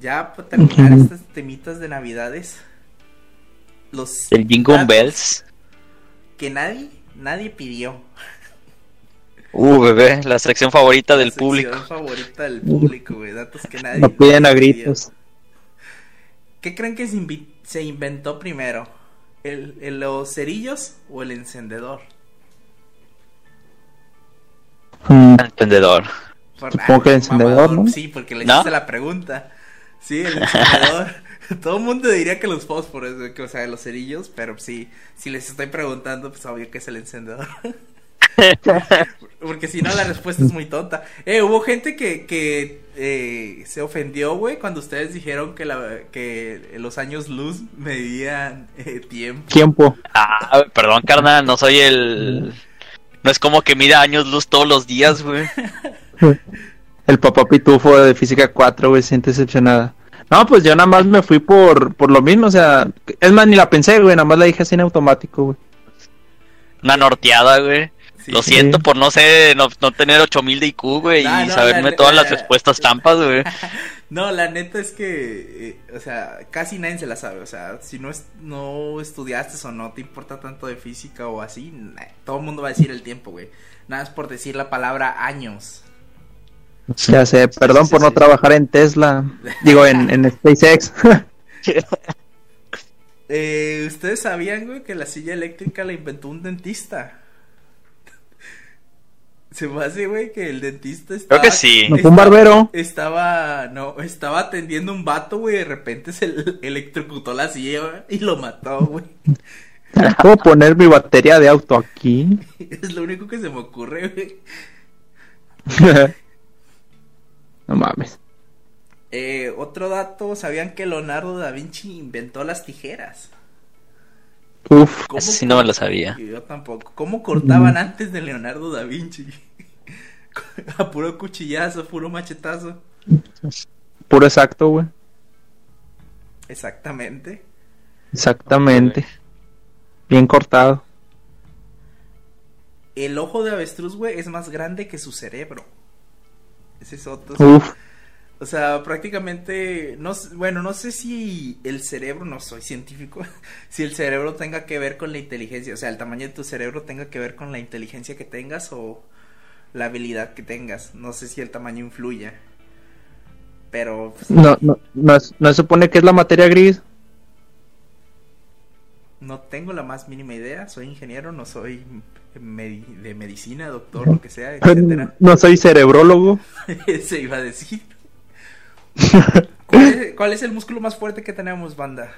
Speaker 1: Ya para terminar estas temitas de navidades. Los
Speaker 3: El Jingle Bells.
Speaker 1: que nadie, nadie pidió.
Speaker 3: Uh, bebé, la sección favorita del
Speaker 1: La sección
Speaker 3: público.
Speaker 1: favorita del público, güey. Datos que nadie.
Speaker 2: Lo piden a gritos.
Speaker 1: ¿Qué creen que se, invi- se inventó primero? ¿El, el- ¿Los cerillos o el encendedor?
Speaker 2: Mm,
Speaker 3: Entendedor.
Speaker 1: Por-
Speaker 2: Supongo que el encendedor,
Speaker 1: mamador,
Speaker 2: ¿no?
Speaker 1: Sí, porque le
Speaker 3: ¿No?
Speaker 1: hiciste la pregunta. Sí, el encendedor. Todo el mundo diría que los fósforos, que, o sea, los cerillos, pero sí, si les estoy preguntando, pues obvio que es el encendedor. Porque si no, la respuesta es muy tonta. Eh, hubo gente que, que eh, se ofendió, güey, cuando ustedes dijeron que, la, que los años luz medían eh, tiempo.
Speaker 2: Tiempo.
Speaker 3: Ah, perdón, carnal, no soy el. No es como que mida años luz todos los días, güey.
Speaker 2: El papá pitufo de física 4, güey, siente decepcionada. No, pues yo nada más me fui por, por lo mismo, o sea, es más, ni la pensé, güey, nada más la dije así en automático, güey.
Speaker 3: Una norteada, güey.
Speaker 1: Sí.
Speaker 3: Lo siento por no sé, no, no tener 8000 de IQ, güey,
Speaker 1: No,
Speaker 3: y
Speaker 1: no,
Speaker 3: saberme
Speaker 1: la-
Speaker 3: todas
Speaker 1: la-
Speaker 3: las respuestas trampas, güey.
Speaker 1: No, la neta es que, eh, o sea, casi nadie se la sabe. O sea, si no, es, no estudiaste o no te importa tanto de física o así, nah, todo el mundo va a decir el tiempo, güey. Nada es por decir la palabra años.
Speaker 2: Ya sé, perdón
Speaker 3: sí,
Speaker 2: por no
Speaker 3: sí.
Speaker 2: trabajar en Tesla, digo, en, en SpaceX.
Speaker 1: Eh, ¿Ustedes sabían, güey, que la silla eléctrica la inventó un dentista? Se me hace, güey, que el dentista estaba...
Speaker 3: Creo que sí.
Speaker 2: No fue un barbero.
Speaker 1: Estaba, no, estaba atendiendo un vato, güey, de repente se le- electrocutó la silla y lo mató, güey.
Speaker 2: ¿Puedo poner mi batería de auto aquí?
Speaker 1: Es lo único que se me ocurre, güey.
Speaker 2: No mames.
Speaker 1: Eh, otro dato, ¿sabían que Leonardo da Vinci inventó las tijeras?
Speaker 2: Uf,
Speaker 1: ¿Cómo
Speaker 3: Ese sí no me lo sabía.
Speaker 1: Yo tampoco. ¿Cómo cortaban antes de Leonardo da Vinci? A puro cuchillazo, puro machetazo.
Speaker 2: puro exacto, güey.
Speaker 1: Exactamente.
Speaker 2: Exactamente. Bien cortado.
Speaker 1: El ojo de avestruz, güey, es más grande que su cerebro. Ese es otro.
Speaker 2: Uf,
Speaker 1: O sea, prácticamente, no, bueno, no sé si el cerebro, no soy científico, si el cerebro tenga que ver con la inteligencia, o sea, el tamaño de tu cerebro tenga que ver con la inteligencia que tengas o la habilidad que tengas. No sé si el tamaño influye. Pero, pues,
Speaker 2: no, no, no, no se supone que es la materia gris.
Speaker 1: no tengo la más mínima idea. Soy ingeniero, no soy de medicina, doctor, lo que sea, etcétera.
Speaker 2: No soy cerebrólogo.
Speaker 1: Se iba a decir. ¿Cuál es, cuál es el músculo más fuerte que tenemos, banda?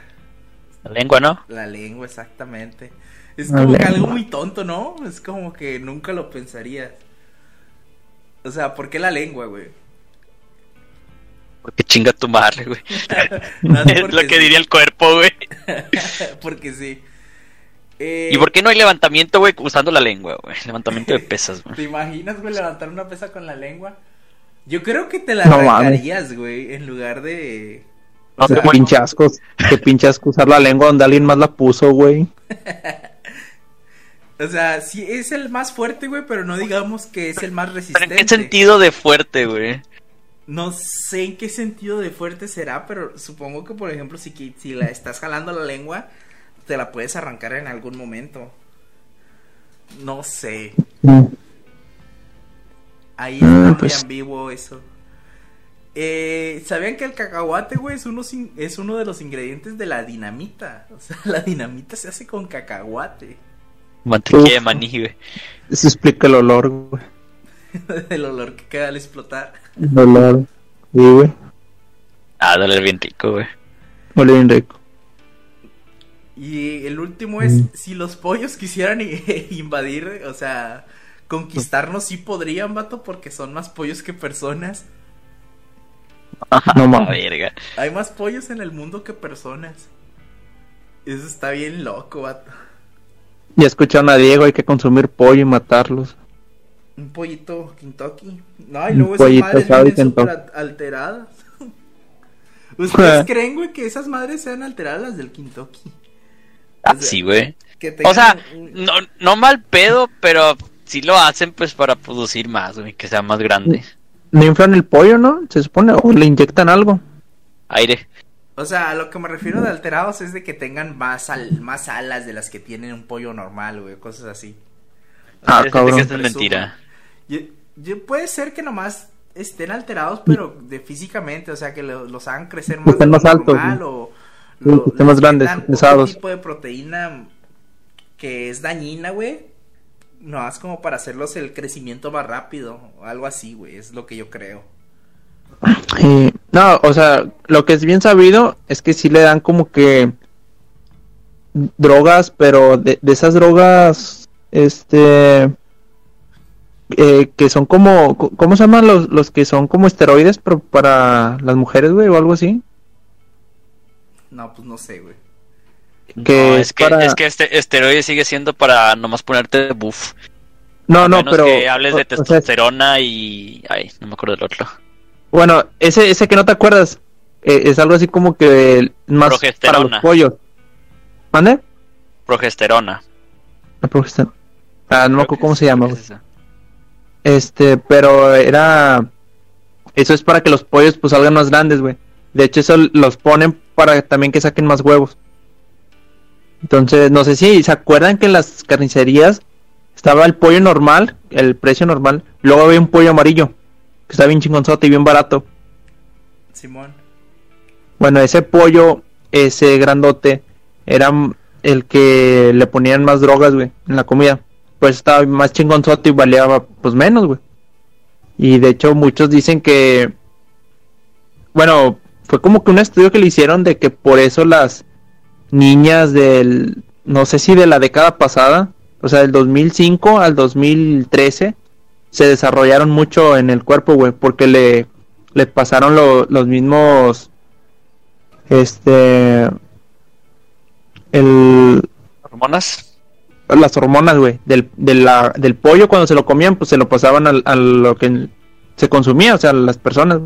Speaker 3: La lengua, ¿no?
Speaker 1: La lengua, exactamente. Es
Speaker 2: La
Speaker 1: como que algo muy tonto, ¿no? Es como que nunca lo pensarías. O sea, ¿por qué la lengua, güey?
Speaker 3: Porque chinga tu madre, güey. Es
Speaker 1: porque
Speaker 3: lo que
Speaker 1: sí.
Speaker 3: diría el cuerpo, güey.
Speaker 1: porque sí. Eh,
Speaker 3: ¿Y por qué no hay levantamiento, güey, usando la lengua, güey? Levantamiento de pesas, güey.
Speaker 1: ¿Te imaginas, güey, levantar una pesa con la lengua? Yo creo que te la
Speaker 2: No
Speaker 1: arrancarías, güey, en lugar de...
Speaker 3: No,
Speaker 2: Qué
Speaker 3: qué
Speaker 2: asco, qué pinche asco usar la lengua donde alguien más la puso, güey.
Speaker 1: O sea, sí es el más fuerte, güey, pero no digamos que es el más
Speaker 3: ¿Pero
Speaker 1: resistente.
Speaker 3: en qué sentido de fuerte, güey?
Speaker 1: No sé en qué sentido de fuerte será, pero supongo que, por ejemplo, si, si la estás jalando la lengua, te la puedes arrancar en algún momento. No sé. Ahí está muy
Speaker 2: pues.
Speaker 1: ambiguo eso. Eh, ¿Sabían que el cacahuate, güey, es uno, es uno de los ingredientes de la dinamita? O sea, la dinamita se hace con cacahuate.
Speaker 3: Mantequilla de maní, güey.
Speaker 2: Eso explica el olor, güey.
Speaker 1: El olor que queda al explotar.
Speaker 2: El olor. Sí, güey.
Speaker 3: Ah, dale bien rico, güey.
Speaker 2: Huele bien rico.
Speaker 1: Y el último es, si los pollos quisieran invadir, o sea, conquistarnos, sí podrían, vato, porque son más pollos que personas.
Speaker 2: No mames.
Speaker 3: verga.
Speaker 1: Hay más pollos en el mundo que personas. Eso está bien loco, vato.
Speaker 2: Ya escucharon a Diego, hay que consumir pollo y matarlos.
Speaker 1: Un pollito Kentucky. No, y
Speaker 2: Un
Speaker 1: luego esas madres vienen súper alteradas. ¿Ustedes creen, güey, que esas madres sean alteradas las del Kentucky?
Speaker 3: Ah,
Speaker 1: O sea,
Speaker 3: sí, güey. O sea,
Speaker 1: un-
Speaker 3: no, no mal pedo, pero sí lo hacen pues para producir más, güey, que sea más grande.
Speaker 2: No inflan el pollo, ¿no? Se supone, o le inyectan algo.
Speaker 3: Aire.
Speaker 1: O sea, a lo que me refiero de alterados es de que tengan más, al- más alas de las que tiene un pollo normal, güey, cosas así.
Speaker 2: Ah,
Speaker 3: Hay gente
Speaker 2: cabrón.
Speaker 3: que es mentira.
Speaker 1: Yo, yo- puede ser que nomás estén alterados, pero de físicamente, o sea, que lo- los hagan crecer más,
Speaker 2: más
Speaker 1: normal,
Speaker 2: ¿no?
Speaker 1: o
Speaker 2: Estén más grandes, pesados.
Speaker 1: tipo de proteína que es dañina, güey. No, es como para hacerlos el crecimiento más rápido, o algo así, güey, es lo que yo creo.
Speaker 2: Y- no, o sea, lo que es bien sabido es que sí le dan como que drogas, pero de, de esas drogas, este, eh, que son como, co- ¿cómo se llaman los, los que son como esteroides pero para las mujeres, güey, o algo así?
Speaker 1: No, pues no sé, güey.
Speaker 2: Que
Speaker 3: no,
Speaker 2: es
Speaker 3: es que,
Speaker 2: para-
Speaker 3: es que este esteroide sigue siendo para nomás ponerte buff.
Speaker 2: No,
Speaker 3: A
Speaker 2: no,
Speaker 3: menos
Speaker 2: pero,
Speaker 3: que hables de
Speaker 2: o sea,
Speaker 3: testosterona y... Ay, no me acuerdo del otro.
Speaker 2: bueno, ese, ese que no te acuerdas, eh, es algo así como que más para los pollos. ¿Mande?
Speaker 3: Progesterona.
Speaker 2: La progesterona. Ah, no me acuerdo cómo se llama.
Speaker 3: Es.
Speaker 2: Este, pero era. Eso es para que los pollos pues salgan más grandes, güey. De hecho, eso los ponen para también que saquen más huevos. Entonces, no sé si se acuerdan que en las carnicerías estaba el pollo normal, el precio normal. Luego había un pollo amarillo, que está bien chingonzote y bien barato.
Speaker 1: Simón.
Speaker 2: Bueno, ese pollo, ese grandote, era el que le ponían más drogas, güey, en la comida. Pues estaba más chingonzote y valía pues menos, güey. Y de hecho muchos dicen que, bueno, fue como que un estudio que le hicieron de que por eso las niñas del, no sé si de la década pasada, o sea, del 2005 al 2013, se desarrollaron mucho en el cuerpo, güey, porque le, le pasaron lo- los mismos, este, el,
Speaker 3: ¿Hormonas?
Speaker 2: las hormonas, güey, del, de la- del pollo cuando se lo comían, pues se lo pasaban al- a, lo que se consumía, o sea, a las personas.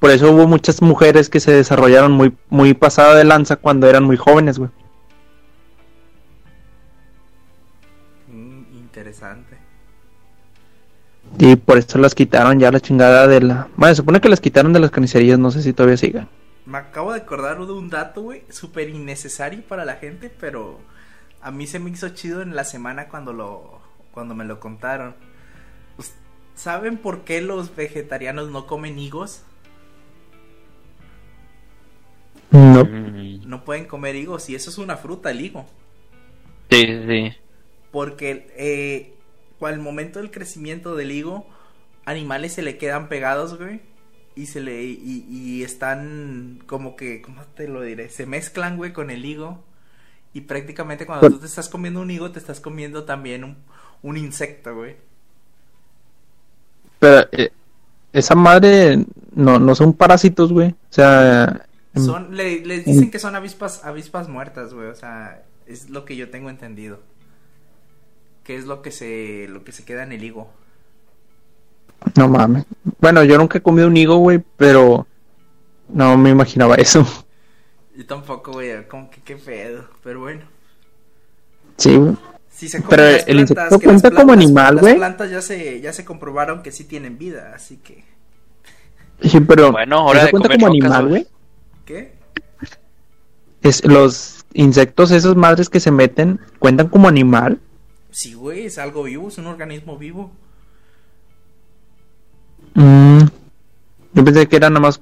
Speaker 2: Por eso hubo muchas mujeres que se desarrollaron muy, muy pasada de lanza cuando eran muy jóvenes, güey.
Speaker 1: Mm, interesante.
Speaker 2: Y por eso las quitaron ya la chingada de la... Bueno, se supone que las quitaron de las carnicerías, no sé si todavía sigan.
Speaker 1: Me acabo de acordar de un dato, güey, súper innecesario para la gente, pero a mí se me hizo chido en la semana cuando lo cuando me lo contaron. Pues, ¿Saben por qué los vegetarianos no comen higos?
Speaker 2: No.
Speaker 1: No pueden comer higos y eso es una fruta, el higo.
Speaker 3: Sí, sí.
Speaker 1: Porque eh, al momento del crecimiento del higo, animales se le quedan pegados, güey. Y se le y, y están como que, ¿cómo te lo diré? Se mezclan, güey, con el higo. Y prácticamente cuando
Speaker 2: Pues-
Speaker 1: tú te estás comiendo un higo, te estás comiendo también un, un insecto, güey.
Speaker 2: Pero eh, esa madre no, no son parásitos, güey. O sea... em,
Speaker 1: Son, le- les dicen que son avispas, avispas muertas, güey. O sea, es lo que yo tengo entendido. Que es lo que se, lo que se queda en el higo.
Speaker 2: No mames. Bueno, yo nunca he comido un higo, güey, pero... No me imaginaba eso.
Speaker 1: Yo tampoco, güey, como que qué pedo. Pero bueno.
Speaker 2: Sí, güey.
Speaker 1: Si se
Speaker 2: Pero
Speaker 1: las
Speaker 2: el insecto
Speaker 1: plantas, que
Speaker 2: cuenta
Speaker 1: las
Speaker 2: como
Speaker 1: plantas-
Speaker 2: animal,
Speaker 1: las
Speaker 2: güey.
Speaker 1: plantas ya se, ya se comprobaron que sí tienen vida, así que...
Speaker 2: Sí, pero...
Speaker 3: Bueno, hora
Speaker 2: ¿eso
Speaker 3: de
Speaker 2: cuenta
Speaker 3: comer
Speaker 2: como animal,
Speaker 3: güey.
Speaker 2: Es, los insectos, esas madres que se meten, ¿cuentan como animal?
Speaker 1: Sí, güey, es algo vivo, es un organismo vivo.
Speaker 2: Mm, yo pensé que era nada más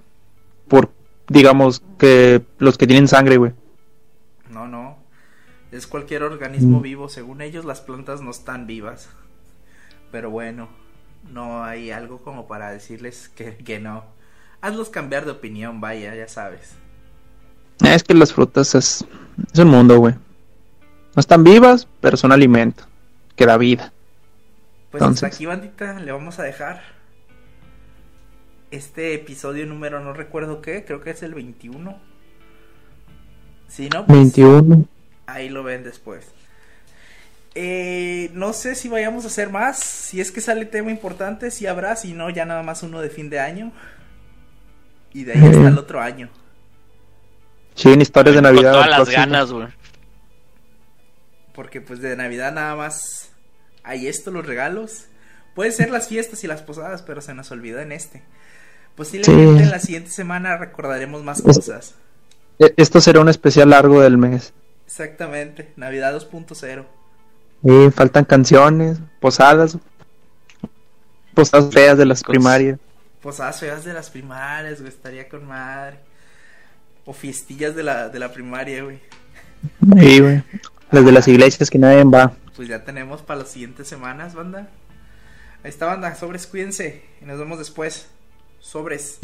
Speaker 2: por, digamos, que los que tienen sangre, güey.
Speaker 1: No, no. Es cualquier organismo
Speaker 2: Mm.
Speaker 1: vivo. Según ellos, las plantas no están vivas. Pero bueno, no hay algo como para decirles que, que no. Hazlos cambiar de opinión, vaya, ya sabes.
Speaker 2: Eh, Es que las frutas es, es un mundo, güey. No están vivas, pero son alimento. Que da vida.
Speaker 1: Pues
Speaker 2: Entonces.
Speaker 1: hasta aquí, bandita, le vamos a dejar este episodio número, no recuerdo qué, creo que es el 21. Si no, pues
Speaker 2: 21.
Speaker 1: ahí lo ven después. Eh, no sé si vayamos a hacer más. Si es que sale tema importante, si habrá. Si no, ya nada más uno de fin de año. Y de ahí hasta
Speaker 2: Eh.
Speaker 1: el otro año.
Speaker 2: Sí, en historias de
Speaker 3: Con
Speaker 2: Navidad.
Speaker 3: todas las ganas, güey.
Speaker 1: Porque pues de Navidad nada más hay esto, los regalos. Puede ser las fiestas y las posadas, pero se nos olvidó en este. Posiblemente
Speaker 2: Sí.
Speaker 1: en la siguiente semana recordaremos más
Speaker 2: Es-
Speaker 1: cosas.
Speaker 2: E- Esto será un especial largo del mes.
Speaker 1: Exactamente, Navidad 2.0.
Speaker 2: Sí, faltan canciones, posadas. Posadas feas de las primarias.
Speaker 1: Posadas feas de las primarias, güey, estaría con madre. O fiestillas de la, de la primaria, güey.
Speaker 2: Sí, güey. Las de las iglesias que nadie va.
Speaker 1: Pues ya tenemos para las siguientes semanas, banda. Ahí está, banda. Sobres, cuídense. Y nos vemos después. Sobres.